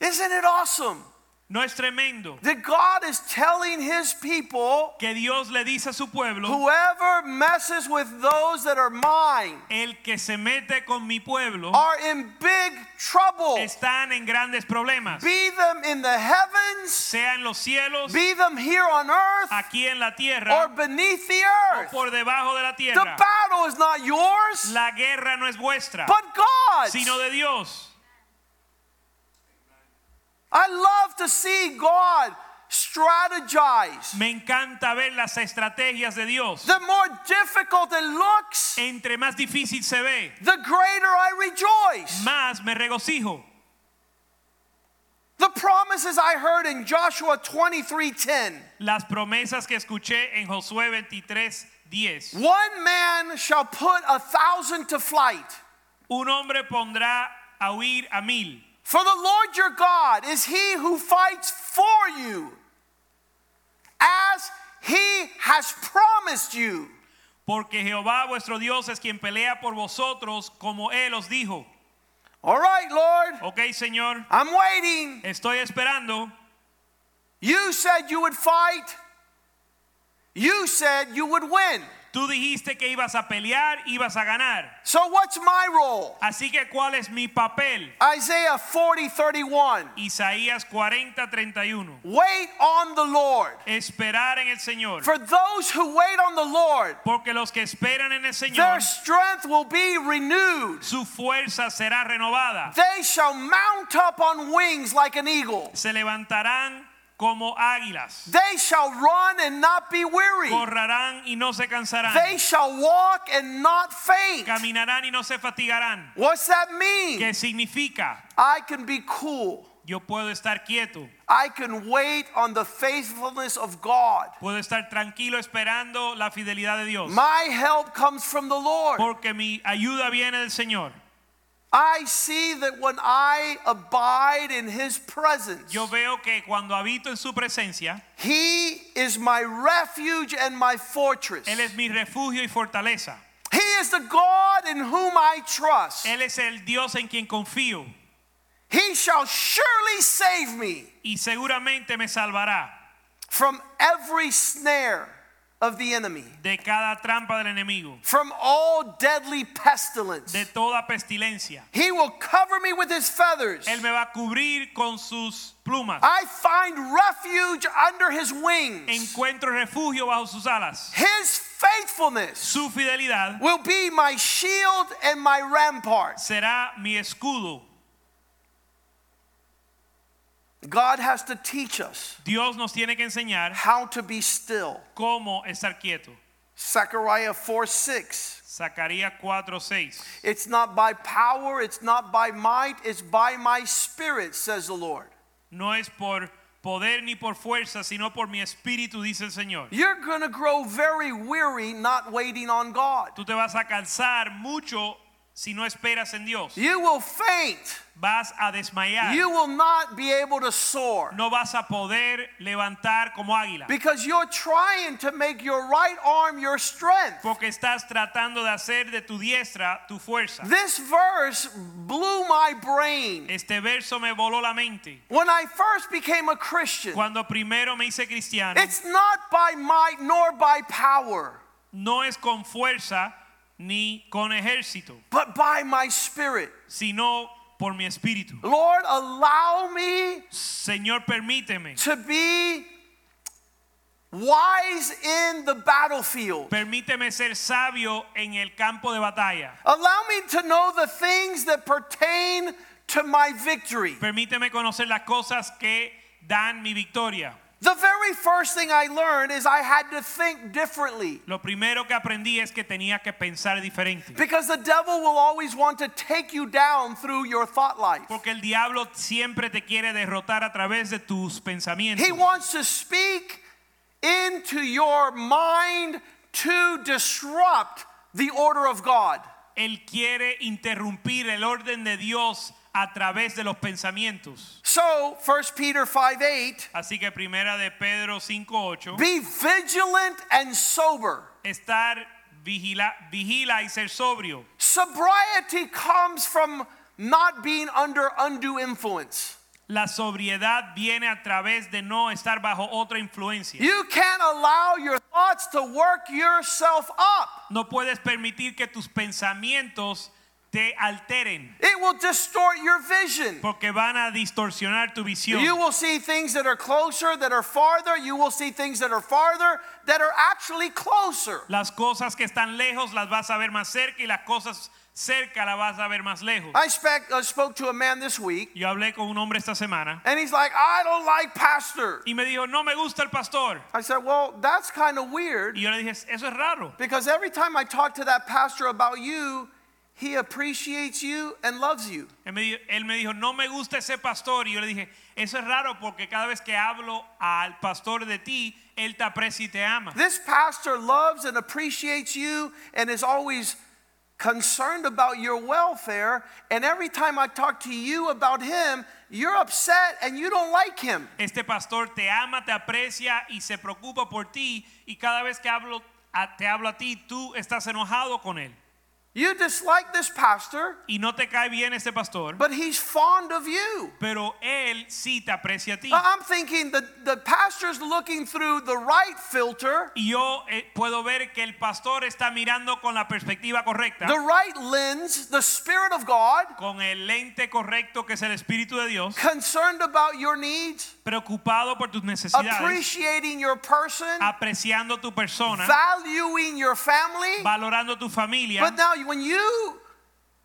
A: Isn't it awesome
B: No es tremendo
A: that God is telling his people
B: que Dios le dice a su pueblo,
A: whoever messes with those that are mine
B: el que se mete con mi pueblo
A: are in big trouble.
B: están en grandes problemas,
A: Be them in the heavens,
B: sea en los cielos,
A: be them here on earth,
B: aquí en la
A: or beneath the
B: o
A: earth.
B: por debajo de la
A: The battle is not yours,
B: La guerra no es vuestra,
A: but God's.
B: sino de Dios.
A: I love to see God strategize.
B: Me encanta ver las estrategias de Dios.
A: The more difficult it looks,
B: Entre más difícil se ve,
A: the greater I rejoice.
B: más me regocijo.
A: The promises I heard in Joshua 23:10.
B: Las promesas que escuché en Josué 23:10.
A: One man shall put a thousand to flight.
B: Un hombre pondrá a huir a mil.
A: For the Lord your God is he who fights for you, as he has promised you.
B: Porque Jehová vuestro Dios es quien pelea por vosotros, como Él os dijo.
A: All right, Lord,
B: Ok, Señor,
A: I'm waiting.
B: estoy esperando.
A: You said you would fight. You said you would win.
B: Tú dijiste que ibas a pelear, ibas a ganar.
A: So what's my role?
B: Así que, ¿cuál es mi papel?
A: Isaiah 40, 31.
B: Isaías 40, 31.
A: Wait on the Lord.
B: Esperar en el Señor.
A: For those who wait on the Lord,
B: Porque los que esperan en el Señor,
A: their strength will be renewed.
B: su fuerza será renovada.
A: They shall mount up on wings like an eagle.
B: Se levantarán como águilas.
A: They shall run and not be weary.
B: Correrán y no se cansarán.
A: They shall walk and not faint.
B: Caminarán y no se fatigarán.
A: What's that mean?
B: ¿Qué significa?
A: I can be cool.
B: Yo puedo estar quieto.
A: I can wait on the faithfulness of God.
B: Puedo estar tranquilo esperando la fidelidad de Dios.
A: My help comes from the Lord.
B: Porque mi ayuda viene del Señor.
A: I see that when I abide in His presence,
B: Yo veo que cuando habito en su presencia,
A: He is my refuge and my fortress.
B: Él es mi refugio y fortaleza.
A: He is the God in whom I trust.
B: Él es el Dios en quien confío
A: He shall surely save me
B: y seguramente me salvará
A: from every snare of the enemy,
B: de cada trampa del enemigo,
A: from all deadly pestilence.
B: de toda pestilencia.
A: He will cover me with His feathers.
B: Él me va a cubrir con sus plumas.
A: I find refuge under His wings.
B: Encuentro refugio bajo sus alas.
A: His faithfulness
B: Su fidelidad
A: will be my shield and my rampart.
B: será mi escudo.
A: God has to teach us
B: Dios nos tiene que enseñar
A: how to be still.
B: cómo estar quieto.
A: Zechariah 4 6.
B: Zacarías 4:6.
A: It's not by power, it's not by might, it's by my spirit, says the Lord.
B: No es por poder ni por fuerza, sino por mi espíritu, dice el Señor.
A: You're going to grow very weary not waiting on God.
B: Tú te vas a cansar mucho si no esperas en Dios.
A: You will faint.
B: Vas a desmayar.
A: You will not be able to soar
B: No vas a poder levantar como águila.
A: because you're trying to make your right arm your strength.
B: Porque estás tratando de hacer de tu diestra tu fuerza.
A: This verse blew my brain.
B: Este verso me voló la mente.
A: When I first became a Christian,
B: Cuando primero me hice cristiano,
A: it's not by might nor by power,
B: no es con fuerza ni con ejército,
A: but by my spirit.
B: sino por mi espíritu.
A: Lord, allow me
B: Señor, permíteme
A: to be wise in the battlefield.
B: Permíteme ser sabio en el campo de batalla.
A: Allow me to know the things that pertain to my victory.
B: Permíteme conocer las cosas que dan mi victoria.
A: The very first thing I learned is I had to think differently.
B: Lo primero que aprendí es que tenía que pensar diferente.
A: Because the devil will always want to take you down through your thought life.
B: Porque el diablo siempre te quiere derrotar a través de tus pensamientos.
A: He wants to speak into your mind to disrupt the order of God.
B: Él quiere interrumpir el orden de Dios a través de los pensamientos.
A: So, 1 Peter 5 8,
B: Así que primera de Pedro 5:8
A: be vigilant and sober.
B: estar vigila, vigila y ser sobrio.
A: Sobriety comes from not being under undue influence.
B: La sobriedad viene a través de no estar bajo otra influencia.
A: You can't allow your thoughts to work yourself up.
B: No puedes permitir que tus pensamientos te alteren
A: It will distort your vision.
B: porque van a distorsionar tu visión.
A: You will see things that are closer, that are farther. You will see things that are farther, that are actually closer.
B: Las cosas que están lejos las vas a ver más cerca y las cosas cerca las vas a ver más lejos.
A: I spec- uh, spoke to a man this week,
B: Yo hablé con un hombre esta semana
A: and he's like, I don't like pastor.
B: y me dijo, no me gusta el pastor.
A: I said, Well, that's kind of weird
B: Y yo le dije, eso es raro.
A: because every time I talk to that pastor about you, he appreciates you and loves you.
B: Él me, él me dijo, no me gusta ese pastor. Y yo le dije, eso es raro porque cada vez que hablo al pastor de ti, él te aprecia y te ama.
A: This pastor loves and appreciates you and is always concerned about your welfare. And every time I talk to you about him, you're upset and you don't like him.
B: Este pastor te ama, te aprecia y se preocupa por ti. Y cada vez que hablo, te hablo a ti, tú estás enojado con él.
A: You dislike this pastor,
B: Y no te cae bien este pastor,
A: but he's fond of you.
B: pero él sí te aprecia a ti.
A: I'm thinking that the pastor's looking through the right filter,
B: Y yo eh, puedo ver que el pastor está mirando con la perspectiva correcta,
A: the right lens, the Spirit of God,
B: con el lente correcto que es el Espíritu de Dios,
A: concerned about your needs,
B: preocupado por tus necesidades,
A: appreciating your person,
B: apreciando tu persona,
A: valuing your family.
B: valorando tu familia.
A: But now, when you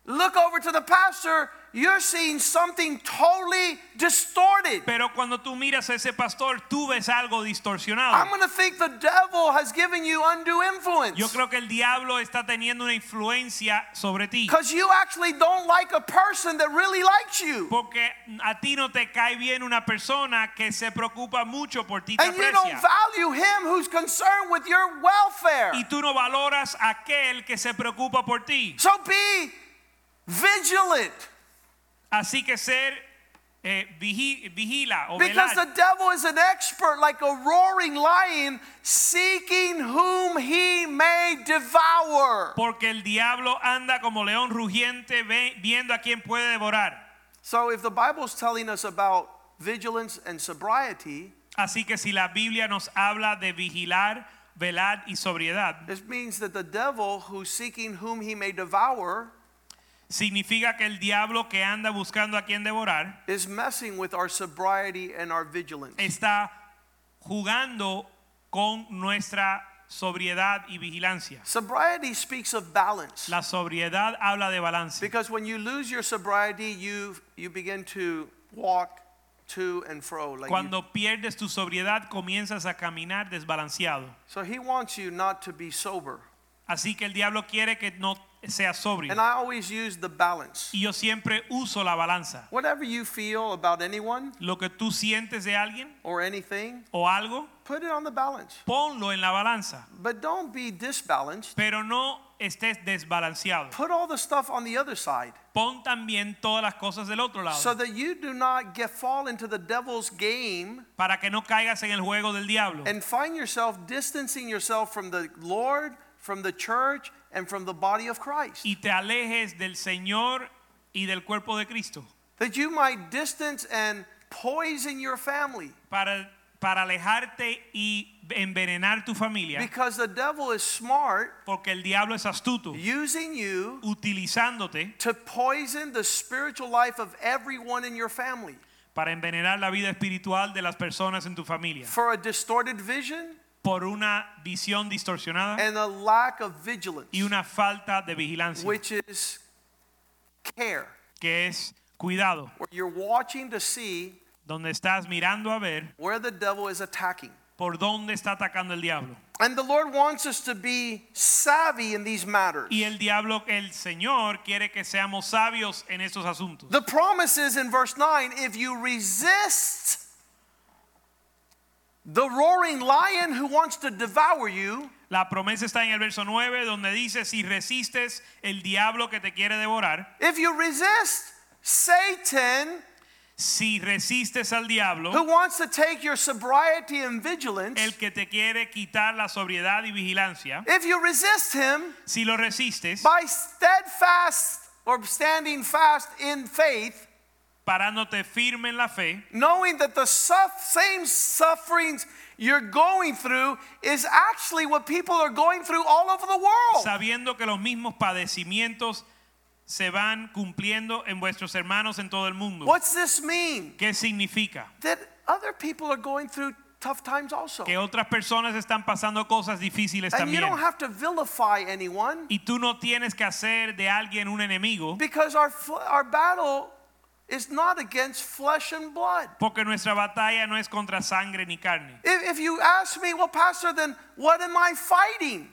A: look over to the pastor, you're seeing something totally distorted.
B: Pero cuando tú miras a ese pastor, tú ves algo distorsionado.
A: I'm going to think the devil has given you undue influence.
B: Yo creo que el diablo está teniendo una influencia sobre ti.
A: Because you actually don't like a person that really likes you.
B: Porque a ti no te cae bien una persona que se preocupa mucho por ti, te
A: And you don't value him who's concerned with your welfare.
B: Y tú no valoras aquel que se preocupa por ti.
A: So be vigilant.
B: Así que ser eh, vigi- vigila o
A: Because
B: velar.
A: the devil is an expert, like a roaring lion, seeking whom he may devour.
B: Porque el diablo anda como león rugiente viendo a quién puede devorar.
A: So if the Bible is telling us about vigilance and sobriety,
B: Así que si la Biblia nos habla de vigilar, velar y sobriedad,
A: this means that the devil who's seeking whom he may devour
B: significa que el diablo que anda buscando a quien devorar
A: is messing with our sobriety and our vigilance.
B: está jugando con nuestra sobriedad y vigilancia.
A: Sobriety speaks of balance.
B: La sobriedad habla de balance.
A: Because when you lose your sobriety, you you begin to walk to and fro. Like you-
B: Cuando pierdes tu sobriedad comienzas a caminar desbalanceado.
A: so he wants you not to be sober.
B: Así que el diablo quiere que no seas sobrio.
A: And I always use the balance.
B: Y yo siempre uso la balanza.
A: Whatever you feel about anyone
B: Lo que tú sientes de alguien
A: or anything,
B: o algo,
A: put it on the balance.
B: ponlo en la balanza.
A: But don't be disbalanced.
B: Pero no estés desbalanceado.
A: Put all the stuff on the other side
B: Pon también todas las cosas del otro lado.
A: so that you do not get fall into the devil's game
B: para que no caigas en el juego del diablo.
A: and find yourself distancing yourself from the Lord, from the church, and from the body of Christ.
B: y te alejes del Señor y del cuerpo de Cristo.
A: That you might distance and poison your family.
B: Para, para alejarte y envenenar tu familia.
A: Because the devil is smart
B: Porque el diablo es astuto.
A: using you
B: Utilizándote
A: to poison the spiritual life of everyone in your family
B: para envenenar la vida espiritual de las personas en tu familia.
A: for a distorted vision,
B: por una visión distorsionada
A: and a lack of vigilance,
B: y una falta de vigilancia,
A: which is care,
B: que es cuidado,
A: where you're watching to see
B: donde estás mirando a ver
A: where the devil is attacking.
B: por dónde está atacando el diablo.
A: And the Lord wants us to be savvy in these matters.
B: Y el diablo, el Señor quiere que seamos sabios en estos asuntos.
A: The promise is in verse 9 if you resist the roaring lion who wants to devour you,
B: La promesa está en el verso 9 donde dice, si resistes el diablo que te quiere devorar,
A: if you resist Satan
B: si resistes al diablo,
A: who wants to take your sobriety and vigilance,
B: el que te quiere quitar la sobriedad y vigilancia,
A: if you resist him
B: si lo resistes,
A: by steadfast or standing fast in faith,
B: parándote firme en la fe,
A: knowing that the suff- same sufferings you're going through is actually what people are going through all over the world.
B: sabiendo que los mismos padecimientos se van cumpliendo en vuestros hermanos en todo el mundo.
A: What's this mean?
B: ¿Qué significa?
A: That other people are going through tough times also.
B: Que otras personas están pasando cosas difíciles
A: And you
B: también.
A: don't have to vilify anyone
B: Y tú no tienes que hacer de alguien un enemigo
A: because our our battle is not against flesh and blood.
B: porque nuestra batalla no es contra sangre ni carne.
A: If, if you ask me, well, Pastor, then what am I fighting?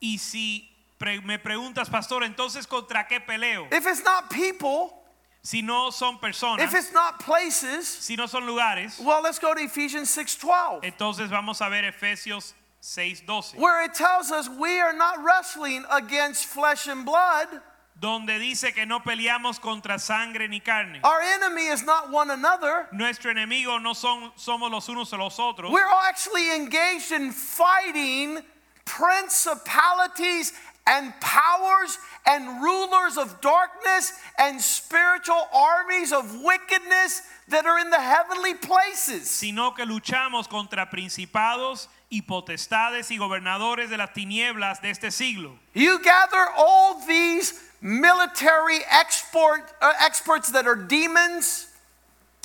B: Y si pre- me preguntas, pastor, entonces contra qué peleo?
A: If it's not people,
B: Si no son personas,
A: if it's not places,
B: si no son lugares,
A: well, let's go to Ephesians 6:12,
B: entonces vamos a ver Efesios 6:12,
A: where it tells us we are not wrestling against flesh and blood.
B: Donde dice que no peleamos contra sangre ni carne.
A: Our enemy is not one another.
B: Nuestro enemigo no son somos los unos a los otros.
A: We're actually engaged in fighting principalities and powers and rulers of darkness and spiritual armies of wickedness that are in the heavenly places.
B: sino que luchamos contra principados y potestades y gobernadores de las tinieblas de este siglo.
A: You gather all these military export, uh, experts that are demons,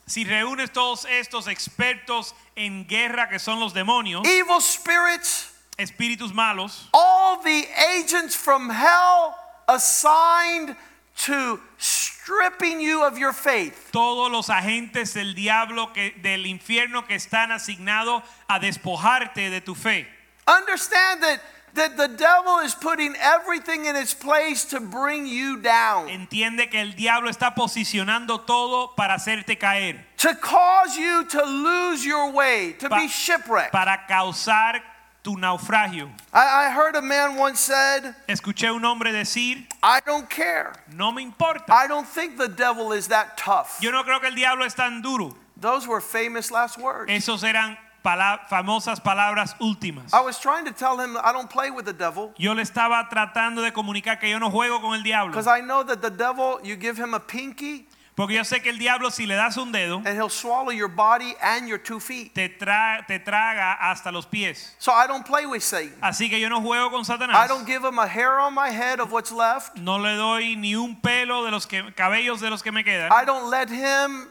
B: Si reúnes todos estos expertos en guerra que son los demonios,
A: evil spirits,
B: espíritus malos,
A: all the agents from hell assigned to stripping you of your faith.
B: todos los agentes del diablo que del infierno que están asignados a despojarte de tu fe.
A: Understand that, that the devil is putting everything in its place to bring you down,
B: Entiende que el diablo está posicionando todo para hacerte caer,
A: to cause you to lose your way, to
B: Pa-
A: be shipwrecked.
B: para causar tu naufragio.
A: I, I heard a man once said,
B: Escuché un hombre decir,
A: I don't care.
B: no me importa.
A: I don't think the devil is that tough.
B: Yo no creo que el diablo es tan duro.
A: Those were famous last words.
B: Esos eran pala- famosas palabras últimas.
A: I was trying to tell him I don't play with the devil
B: Yo le estaba tratando de comunicar que yo no juego con el diablo.
A: because I know that the devil, you give him a pinky
B: Porque yo sé que el diablo si le das un dedo,
A: and he'll swallow your body and your two feet.
B: te, tra- te traga hasta los pies.
A: So I don't play with Satan.
B: Así que yo no juego con
A: I
B: Satanás.
A: don't give him a hair on my head of what's left.
B: No le doy ni un pelo de los que, cabellos de los que me quedan.
A: I don't let him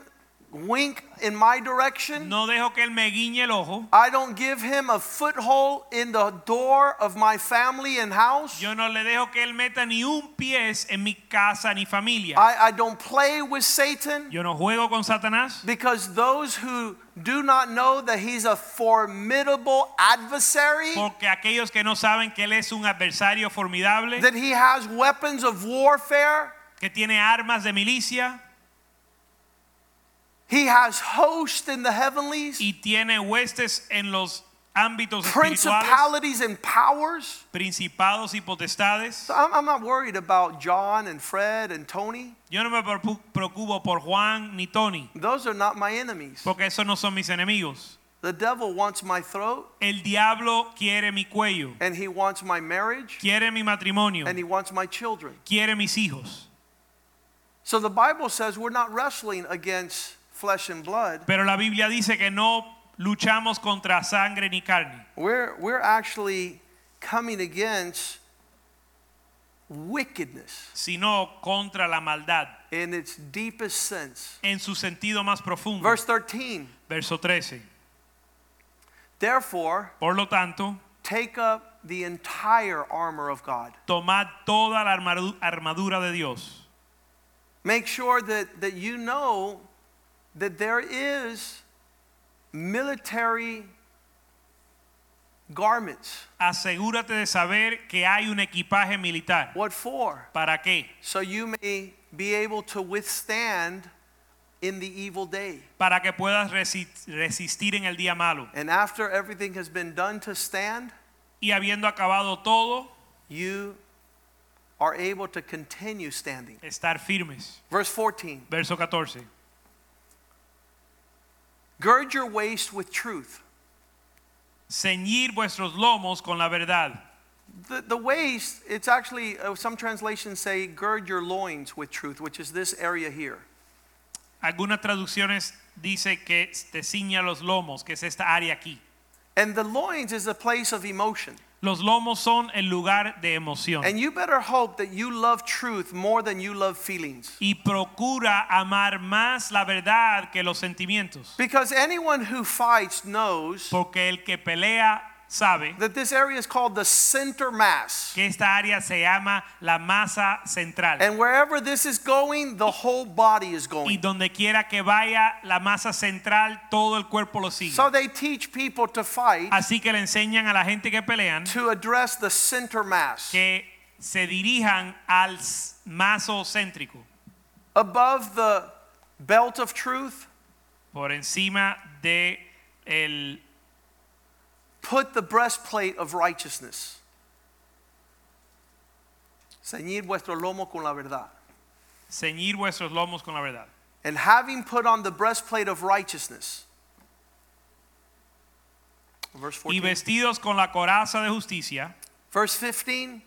A: wink in my direction.
B: No dejo que él me guiñe el ojo.
A: I don't give him a foothold in the door of my family and house.
B: Yo no le dejo que él meta ni un pies en mi casa ni familia.
A: I, I don't play with Satan
B: Yo no juego con Satanás.
A: because those who do not know that he's a formidable adversary,
B: Porque aquellos que no saben que él es un adversario formidable,
A: that he has weapons of warfare,
B: que tiene armas de milicia
A: he has hosts in the heavenlies,
B: y tiene huestes en los ámbitos espirituales,
A: principalities and powers.
B: principados y potestades.
A: So I'm, I'm not worried about John and Fred and Tony.
B: Yo no me preocupo por Juan ni Tony,
A: Those are not my enemies.
B: porque esos no son mis enemigos.
A: The devil wants my throat,
B: El diablo quiere mi cuello,
A: and he wants my marriage,
B: quiere mi matrimonio,
A: and he wants my children.
B: quiere mis hijos.
A: So the Bible says we're not wrestling against flesh and blood.
B: Pero la Biblia dice que no luchamos contra sangre ni carne.
A: We're, we're actually coming against wickedness
B: sino contra la maldad
A: in its deepest sense.
B: en su sentido más profundo.
A: Verse 13
B: Verso 13.
A: Therefore,
B: Por lo tanto,
A: take up the entire armor of God.
B: tomad toda la armadura de Dios.
A: Make sure that, that you know that there is military garments.
B: Asegúrate de saber que hay un equipaje militar.
A: What for?
B: ¿Para qué?
A: So you may be able to withstand in the evil day.
B: Para que puedas resistir en el día malo.
A: And after everything has been done to stand,
B: Y habiendo acabado todo,
A: you are able to continue standing.
B: estar firmes.
A: Verse 14
B: Verso 14.
A: Gird your waist with truth.
B: Ceñir vuestros lomos con la verdad.
A: The, the waist, it's actually, uh, some translations say, gird your loins with truth, which is this area here.
B: Algunas traducciones dice que te ciña los lomos, que es esta área aquí.
A: And the loins is a place of emotion.
B: Los lomos son el lugar de emoción.
A: And you better hope that you love truth more than you love feelings.
B: y procura amar más la verdad que los sentimientos.
A: Because anyone who fights knows
B: Porque el que pelea sabe
A: that this area is called the center mass.
B: que esta área se llama la masa central.
A: And wherever this is going, the whole body is
B: Y
A: going.
B: donde quiera que vaya la masa central, todo el cuerpo lo sigue.
A: So they teach people to fight
B: Así que le enseñan a la gente que pelean
A: to address the center mass.
B: que se dirijan al s- maso céntrico.
A: Above the belt of truth,
B: Por encima de el
A: put the breastplate of righteousness. Ceñid vuestro lomo con la verdad.
B: ceñir vuestros lomos con la verdad.
A: And having put on the breastplate of righteousness. Verse 14.
B: Y vestidos con la coraza de justicia.
A: Verse 15.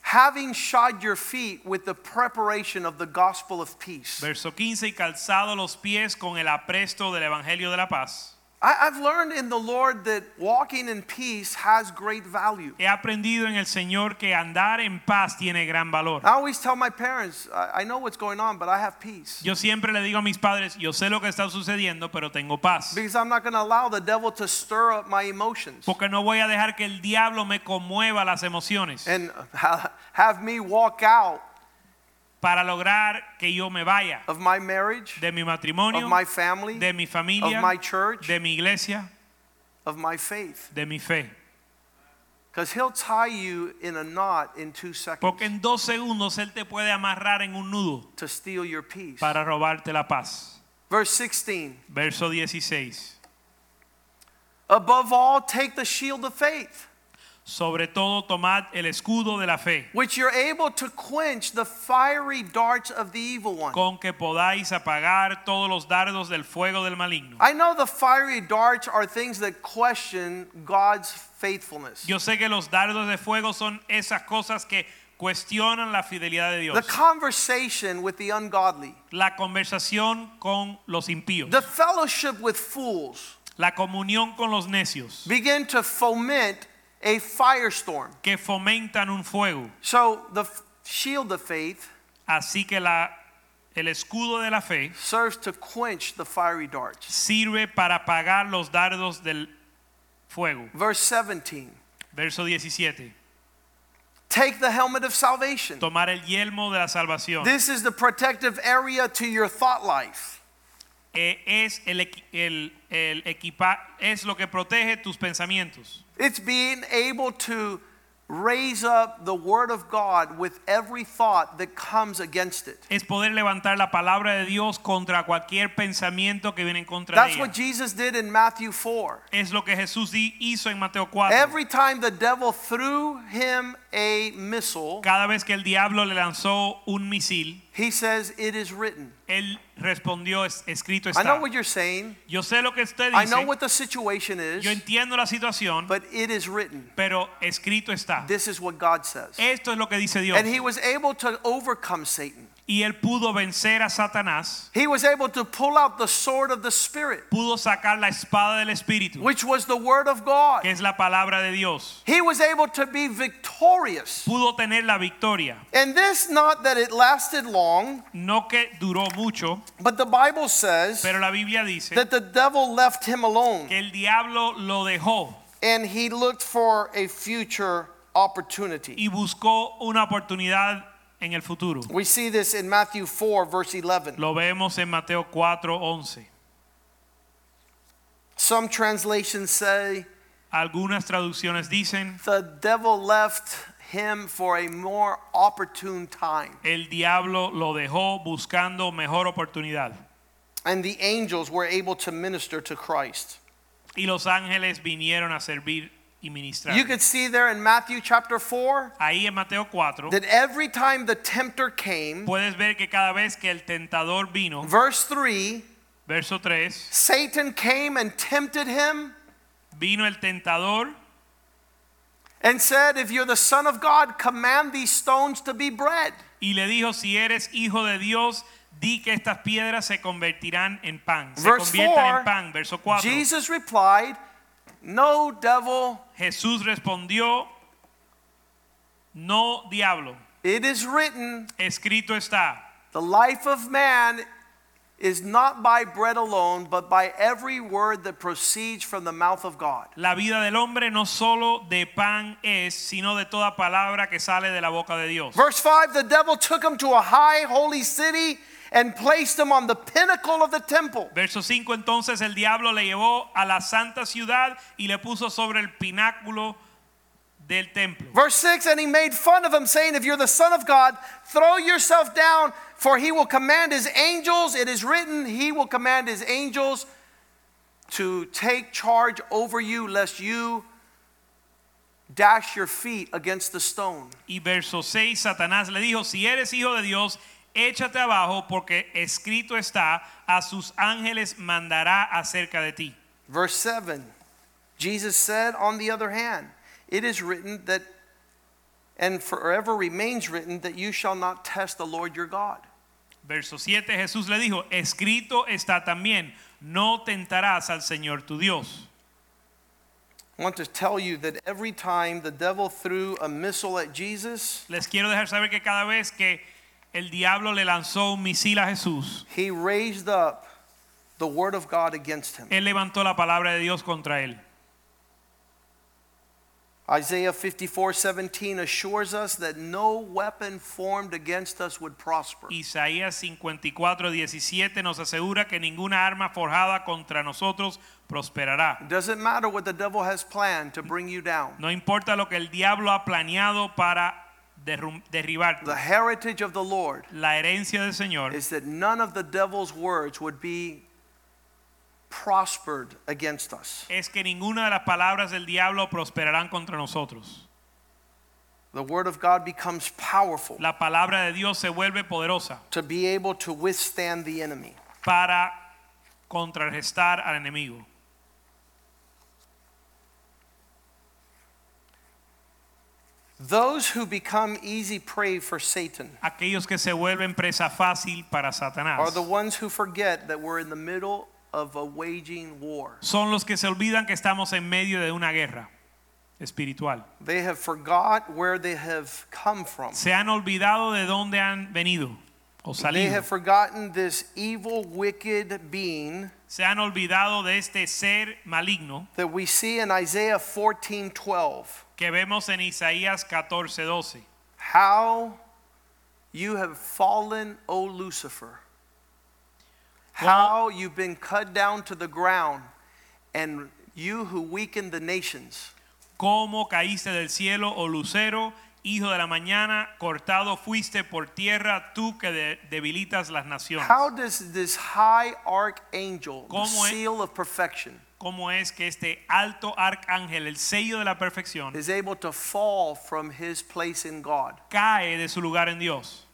A: Having shod your feet with the preparation of the gospel of peace.
B: Verso 15, y calzado los pies con el apresto del Evangelio de la paz.
A: I, I've learned in the Lord that walking in peace has great value.
B: He aprendido en el Señor que andar en paz tiene gran valor.
A: I always tell my parents, I, I know what's going on, but I have peace.
B: Yo siempre le digo a mis padres, yo sé lo que está sucediendo, pero tengo paz.
A: Because I'm not going to allow the devil to stir up my emotions
B: Porque no voy a dejar que el diablo me conmueva las emociones
A: and have me walk out
B: para lograr que yo me vaya
A: of my marriage,
B: de mi matrimonio,
A: of my family,
B: de mi
A: of
B: familia,
A: my church,
B: de mi iglesia,
A: of my faith.
B: de mi fe.
A: Because he'll tie you in a knot in two seconds
B: Porque en dos segundos Él te puede amarrar en un nudo
A: to steal your peace.
B: para robarte la paz.
A: Verse 16
B: Verso 16.
A: Above all, take the shield of faith,
B: Sobre todo tomad el escudo de la fe,
A: which you're able to quench the fiery darts of the evil one.
B: con que podáis apagar todos los dardos del fuego del maligno.
A: I know the fiery darts are things that question God's faithfulness.
B: Yo sé que los dardos de fuego son esas cosas que cuestionan la fidelidad de Dios.
A: The conversation with the ungodly,
B: La conversación con los impíos.
A: the fellowship with fools
B: La comunión con los necios.
A: begin to foment a firestorm.
B: Que fomentan un fuego.
A: So the shield of faith
B: Así que la, el escudo de la fe
A: serves to quench the fiery darts.
B: sirve para apagar los dardos del fuego.
A: Verse 17
B: Verso 17.
A: Take the helmet of salvation.
B: Tomar el yelmo de la salvación.
A: This is the protective area to your thought life.
B: Es el, el, el equipa es lo que protege tus pensamientos.
A: It's being able to raise up the word of God with every thought that comes against it.
B: Es poder levantar la palabra de Dios contra cualquier pensamiento que viene en contra
A: That's
B: de
A: what
B: ella.
A: Jesus did in Matthew 4.
B: Es lo que Jesús hizo en Mateo 4.
A: Every time the devil threw him a missile,
B: Cada vez que el diablo le lanzó un misil,
A: he says, It is written.
B: él respondió, "Es- escrito
A: I know what you're saying.
B: Yo sé lo que usted dice.
A: I know what the situation is,
B: yo entiendo la situación,
A: but it is written.
B: pero escrito está.
A: This is what God says.
B: Esto es lo que dice Dios.
A: And he was able to overcome Satan.
B: Y él pudo vencer a Satanás,
A: He was able to pull out the sword of the Spirit,
B: pudo sacar la espada del Espíritu,
A: which was the Word of God.
B: que es la palabra de Dios.
A: He was able to be victorious.
B: Pudo tener la victoria.
A: And this, not that it lasted long,
B: No que duró mucho,
A: but the Bible says
B: pero la Biblia dice
A: that the devil left him alone
B: que el diablo lo dejó
A: and he looked for a future opportunity.
B: y buscó una oportunidad en el futuro.
A: We see this in Matthew 4, verse 11.
B: Lo vemos en Mateo 4:11.
A: Some translations say
B: Algunas traducciones dicen,
A: the devil left him for a more opportune time.
B: el diablo lo dejó buscando mejor oportunidad.
A: And the angels were able to minister to Christ.
B: Y los ángeles vinieron a servir y ministrar.
A: You could see there in Matthew chapter 4
B: Ahí en Mateo 4
A: that every time the tempter came,
B: puedes ver que cada vez que el tentador vino,
A: verse 3,
B: verso 3,
A: Satan came and tempted him
B: vino el tentador
A: and said, If you're the Son of God, command these stones to be bread.
B: y le dijo, si eres hijo de Dios, di que estas piedras se convertirán en pan. Se
A: Verse
B: conviertan
A: 4,
B: en pan. Verso 4.
A: Jesus replied, No, devil,
B: Jesús respondió, no diablo,
A: it is written,
B: escrito está,
A: the life of man is not by bread alone, but by every word that proceeds from the mouth of God.
B: la vida del hombre no solo de pan es, sino de toda palabra que sale de la boca de Dios.
A: Verse 5 the devil took him to a high holy city and placed him on the pinnacle of the temple.
B: Verso 5 entonces el diablo le llevó a la santa ciudad y le puso sobre el pináculo del templo.
A: Verse 6 And he made fun of him, saying, If you're the Son of God, throw yourself down, for he will command his angels. It is written, He will command his angels to take charge over you, lest you dash your feet against the stone.
B: Y verso 6 Satanás le dijo, si eres hijo de Dios, échate abajo porque escrito está, a sus ángeles mandará acerca de ti.
A: Verse 7 Jesus said, On the other hand, it is written that, and forever remains written, that you shall not test the Lord your God.
B: Verso 7 Jesús le dijo, escrito está también, no tentarás al Señor tu Dios.
A: I want to tell you that every time the devil threw a missile at Jesus,
B: Les quiero dejar saber que cada vez que el diablo le lanzó un misil a Jesús,
A: he raised up the word of God against him.
B: él levantó la palabra de Dios contra él.
A: Isaiah 54:17 assures us that no weapon formed against us would prosper.
B: Isaías 54:17 nos asegura que ninguna arma forjada contra nosotros prosperará.
A: It doesn't matter what the devil has planned to bring you down.
B: No importa lo que el diablo ha planeado para derribarte.
A: The heritage of the Lord
B: La herencia del Señor
A: is that none of the devil's words would be prospered against us.
B: es que ninguna de las palabras del diablo prosperarán contra nosotros.
A: The word of God becomes powerful
B: La palabra de Dios se vuelve poderosa
A: to be able to withstand the enemy.
B: para contrarrestar al enemigo.
A: Those who become easy prey for Satan
B: Aquellos que se vuelven presa fácil para
A: are
B: Satanás
A: the ones who forget that we're in the middle of a waging war.
B: son los que se olvidan que estamos en medio de una guerra espiritual.
A: They have forgot where they have come from.
B: Se han olvidado de dónde han venido o
A: They
B: salido.
A: have forgotten this evil, wicked being
B: Se han olvidado de este ser maligno
A: that we see in Isaiah 14:12.
B: que vemos en Isaías 14:12.
A: How you have fallen, O Lucifer. How you've been cut down to the ground, and you who weaken the nations.
B: Cómo caíste del cielo, oh lucero, hijo de la mañana, cortado fuiste por tierra, tú que de- debilitas las naciones.
A: How does this high archangel, the
B: ¿Cómo es-
A: seal of perfection,
B: Cómo es que este alto arcángel, el sello de la perfección,
A: is able to fall from his place in God?
B: cae de su lugar en Dios.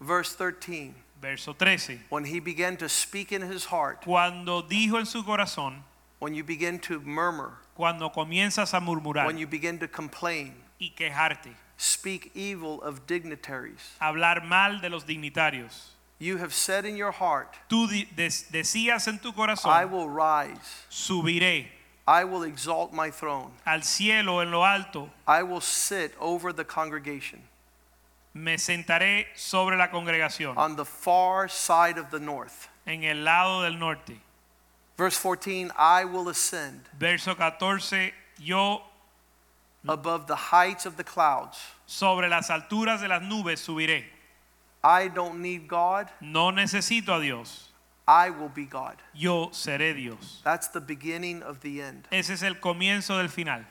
A: Verse 13.
B: Verso 13.
A: When he began to speak in his heart,
B: Cuando dijo en su corazón,
A: when you begin to murmur,
B: cuando comienzas a murmurar
A: when you begin to complain,
B: y quejarte,
A: speak evil of dignitaries.
B: hablar mal de los dignitarios.
A: You have said in your heart,
B: Tú decías en tu corazón, I
A: will rise,
B: subiré
A: I will exalt my throne,
B: al cielo en lo alto,
A: I will sit over the congregation
B: me sentaré sobre la congregación
A: on the far side of the north.
B: en el lado del norte.
A: Verse 14, I will ascend
B: Verso 14, yo Mm-hmm.
A: above the heights of the clouds.
B: sobre las alturas de las nubes subiré.
A: I don't need God,
B: No necesito a Dios,
A: I will be God.
B: yo seré Dios.
A: That's the beginning of the end.
B: Ese es el comienzo del final.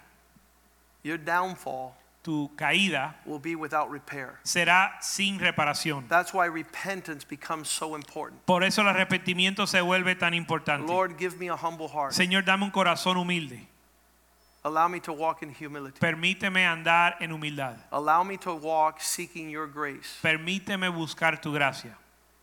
A: Your downfall
B: Tu caída
A: will be without repair.
B: será sin reparación.
A: That's why repentance becomes so important.
B: Por eso el arrepentimiento se vuelve tan importante.
A: Lord, give me a humble heart.
B: Señor, dame un corazón humilde.
A: Allow me to walk in humility.
B: Permíteme andar en humildad.
A: Allow me to walk seeking your grace.
B: Permíteme buscar tu gracia.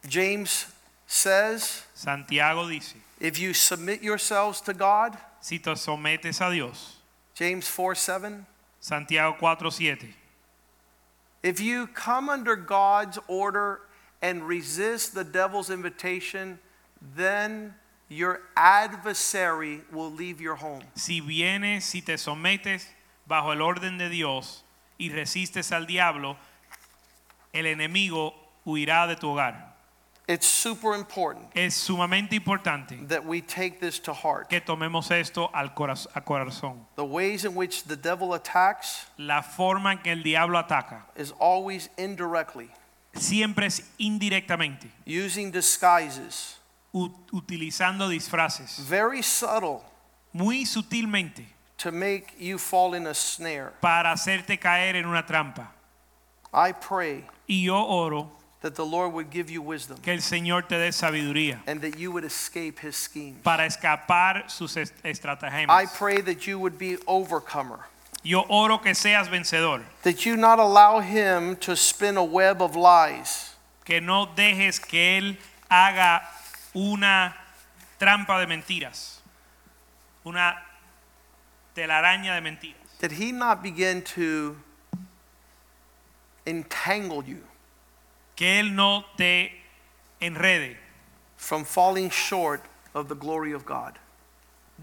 A: James says,
B: Santiago dice,
A: if you submit yourselves to God,
B: si te sometes a Dios,
A: James 4 7,
B: Santiago 4:7,
A: if you come under God's order and resist the devil's invitation, then your adversary will leave your home.
B: si vienes, si te sometes bajo el orden de Dios y resistes al diablo, el enemigo huirá de tu hogar.
A: It's super important
B: Es sumamente importante
A: that we take this to heart.
B: que tomemos esto al coraz- a corazón.
A: The ways in which the devil attacks
B: La forma en que el diablo ataca
A: is always indirectly,
B: siempre es indirectamente,
A: using disguises,
B: utilizando disfraces,
A: very subtle
B: muy sutilmente,
A: to make you fall in a snare.
B: para hacerte caer en una trampa.
A: I pray
B: Y yo oro
A: that the Lord would give you wisdom
B: que el Señor te dé sabiduría
A: and that you would escape his schemes.
B: para escapar sus est-
A: I
B: estratagemas.
A: pray that you would be overcomer,
B: Yo oro que seas vencedor,
A: that you not allow him to spin a web of lies,
B: que no dejes que Él haga una trampa de mentiras, una telaraña de mentiras.
A: that he not begin to entangle you
B: Que Él no te enrede
A: from falling short of the glory of God,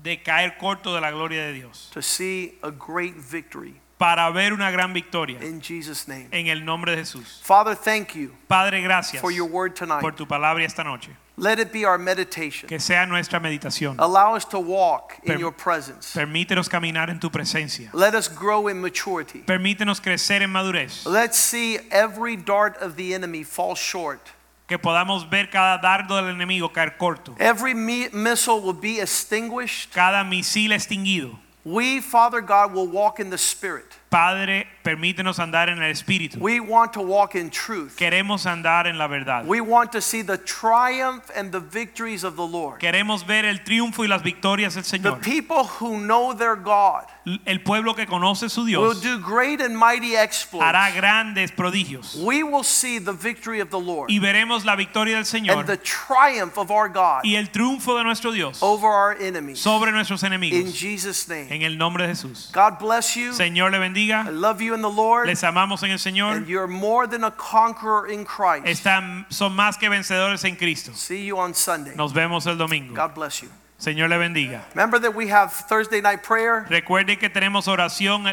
B: de caer corto de la gloria de Dios.
A: to see a great victory
B: Para ver una gran victoria
A: in Jesus' name.
B: en el nombre de Jesús.
A: Father, thank you
B: Padre, gracias
A: for your word tonight.
B: por tu palabra esta noche.
A: Let it be our meditation.
B: Que sea nuestra meditación.
A: Allow us to walk in your presence.
B: Permítenos caminar en tu presencia.
A: Let us grow in maturity.
B: Permítenos crecer en madurez.
A: Let's see every dart of the enemy fall short.
B: Que podamos ver cada dardo del enemigo caer corto.
A: Every mi- missile will be extinguished.
B: Cada misil extinguido.
A: We, Father God, will walk in the Spirit.
B: Padre, permítenos andar en el Espíritu.
A: We want to walk in truth.
B: Queremos andar en la verdad.
A: We want to see the triumph and the victories of the Lord.
B: Queremos ver el triunfo y las victorias del Señor.
A: The people who know their God
B: El pueblo que conoce su
A: will do great and mighty exploits.
B: hará grandes prodigios.
A: We will see the victory of the Lord
B: Y veremos la victoria del Señor
A: and the triumph of our God
B: y el triunfo de nuestro Dios
A: over our enemies.
B: sobre nuestros
A: In
B: enemigos.
A: Jesus' name.
B: En el nombre de Jesús.
A: God bless you.
B: Señor le
A: I
B: bendiga.
A: love you in the Lord.
B: Les amamos en el Señor.
A: And you're more than a conqueror in Christ.
B: Están, son más que vencedores en Cristo.
A: See you on Sunday.
B: Nos vemos el domingo.
A: God bless you.
B: Señor le bendiga.
A: Remember that we have Thursday night prayer.
B: Recuerde que tenemos oración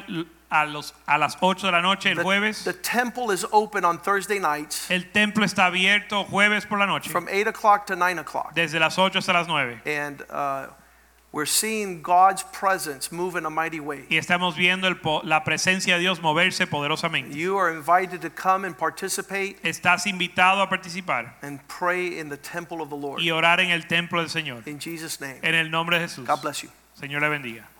B: a, los, a las 8 de la noche el
A: The,
B: jueves.
A: the temple is open on Thursday nights
B: El templo está abierto jueves por la noche.
A: from 8 o'clock to 9 o'clock.
B: Desde las 8 hasta las 9.
A: And uh, we're seeing God's presence move in a mighty way.
B: Y estamos viendo el la presencia de Dios moverse poderosamente.
A: You are invited to come and participate
B: Estás invitado a participar
A: and pray in the temple of the Lord.
B: y orar en el templo del Señor.
A: In Jesus' name.
B: En el nombre de Jesús.
A: God bless you.
B: Señor le bendiga.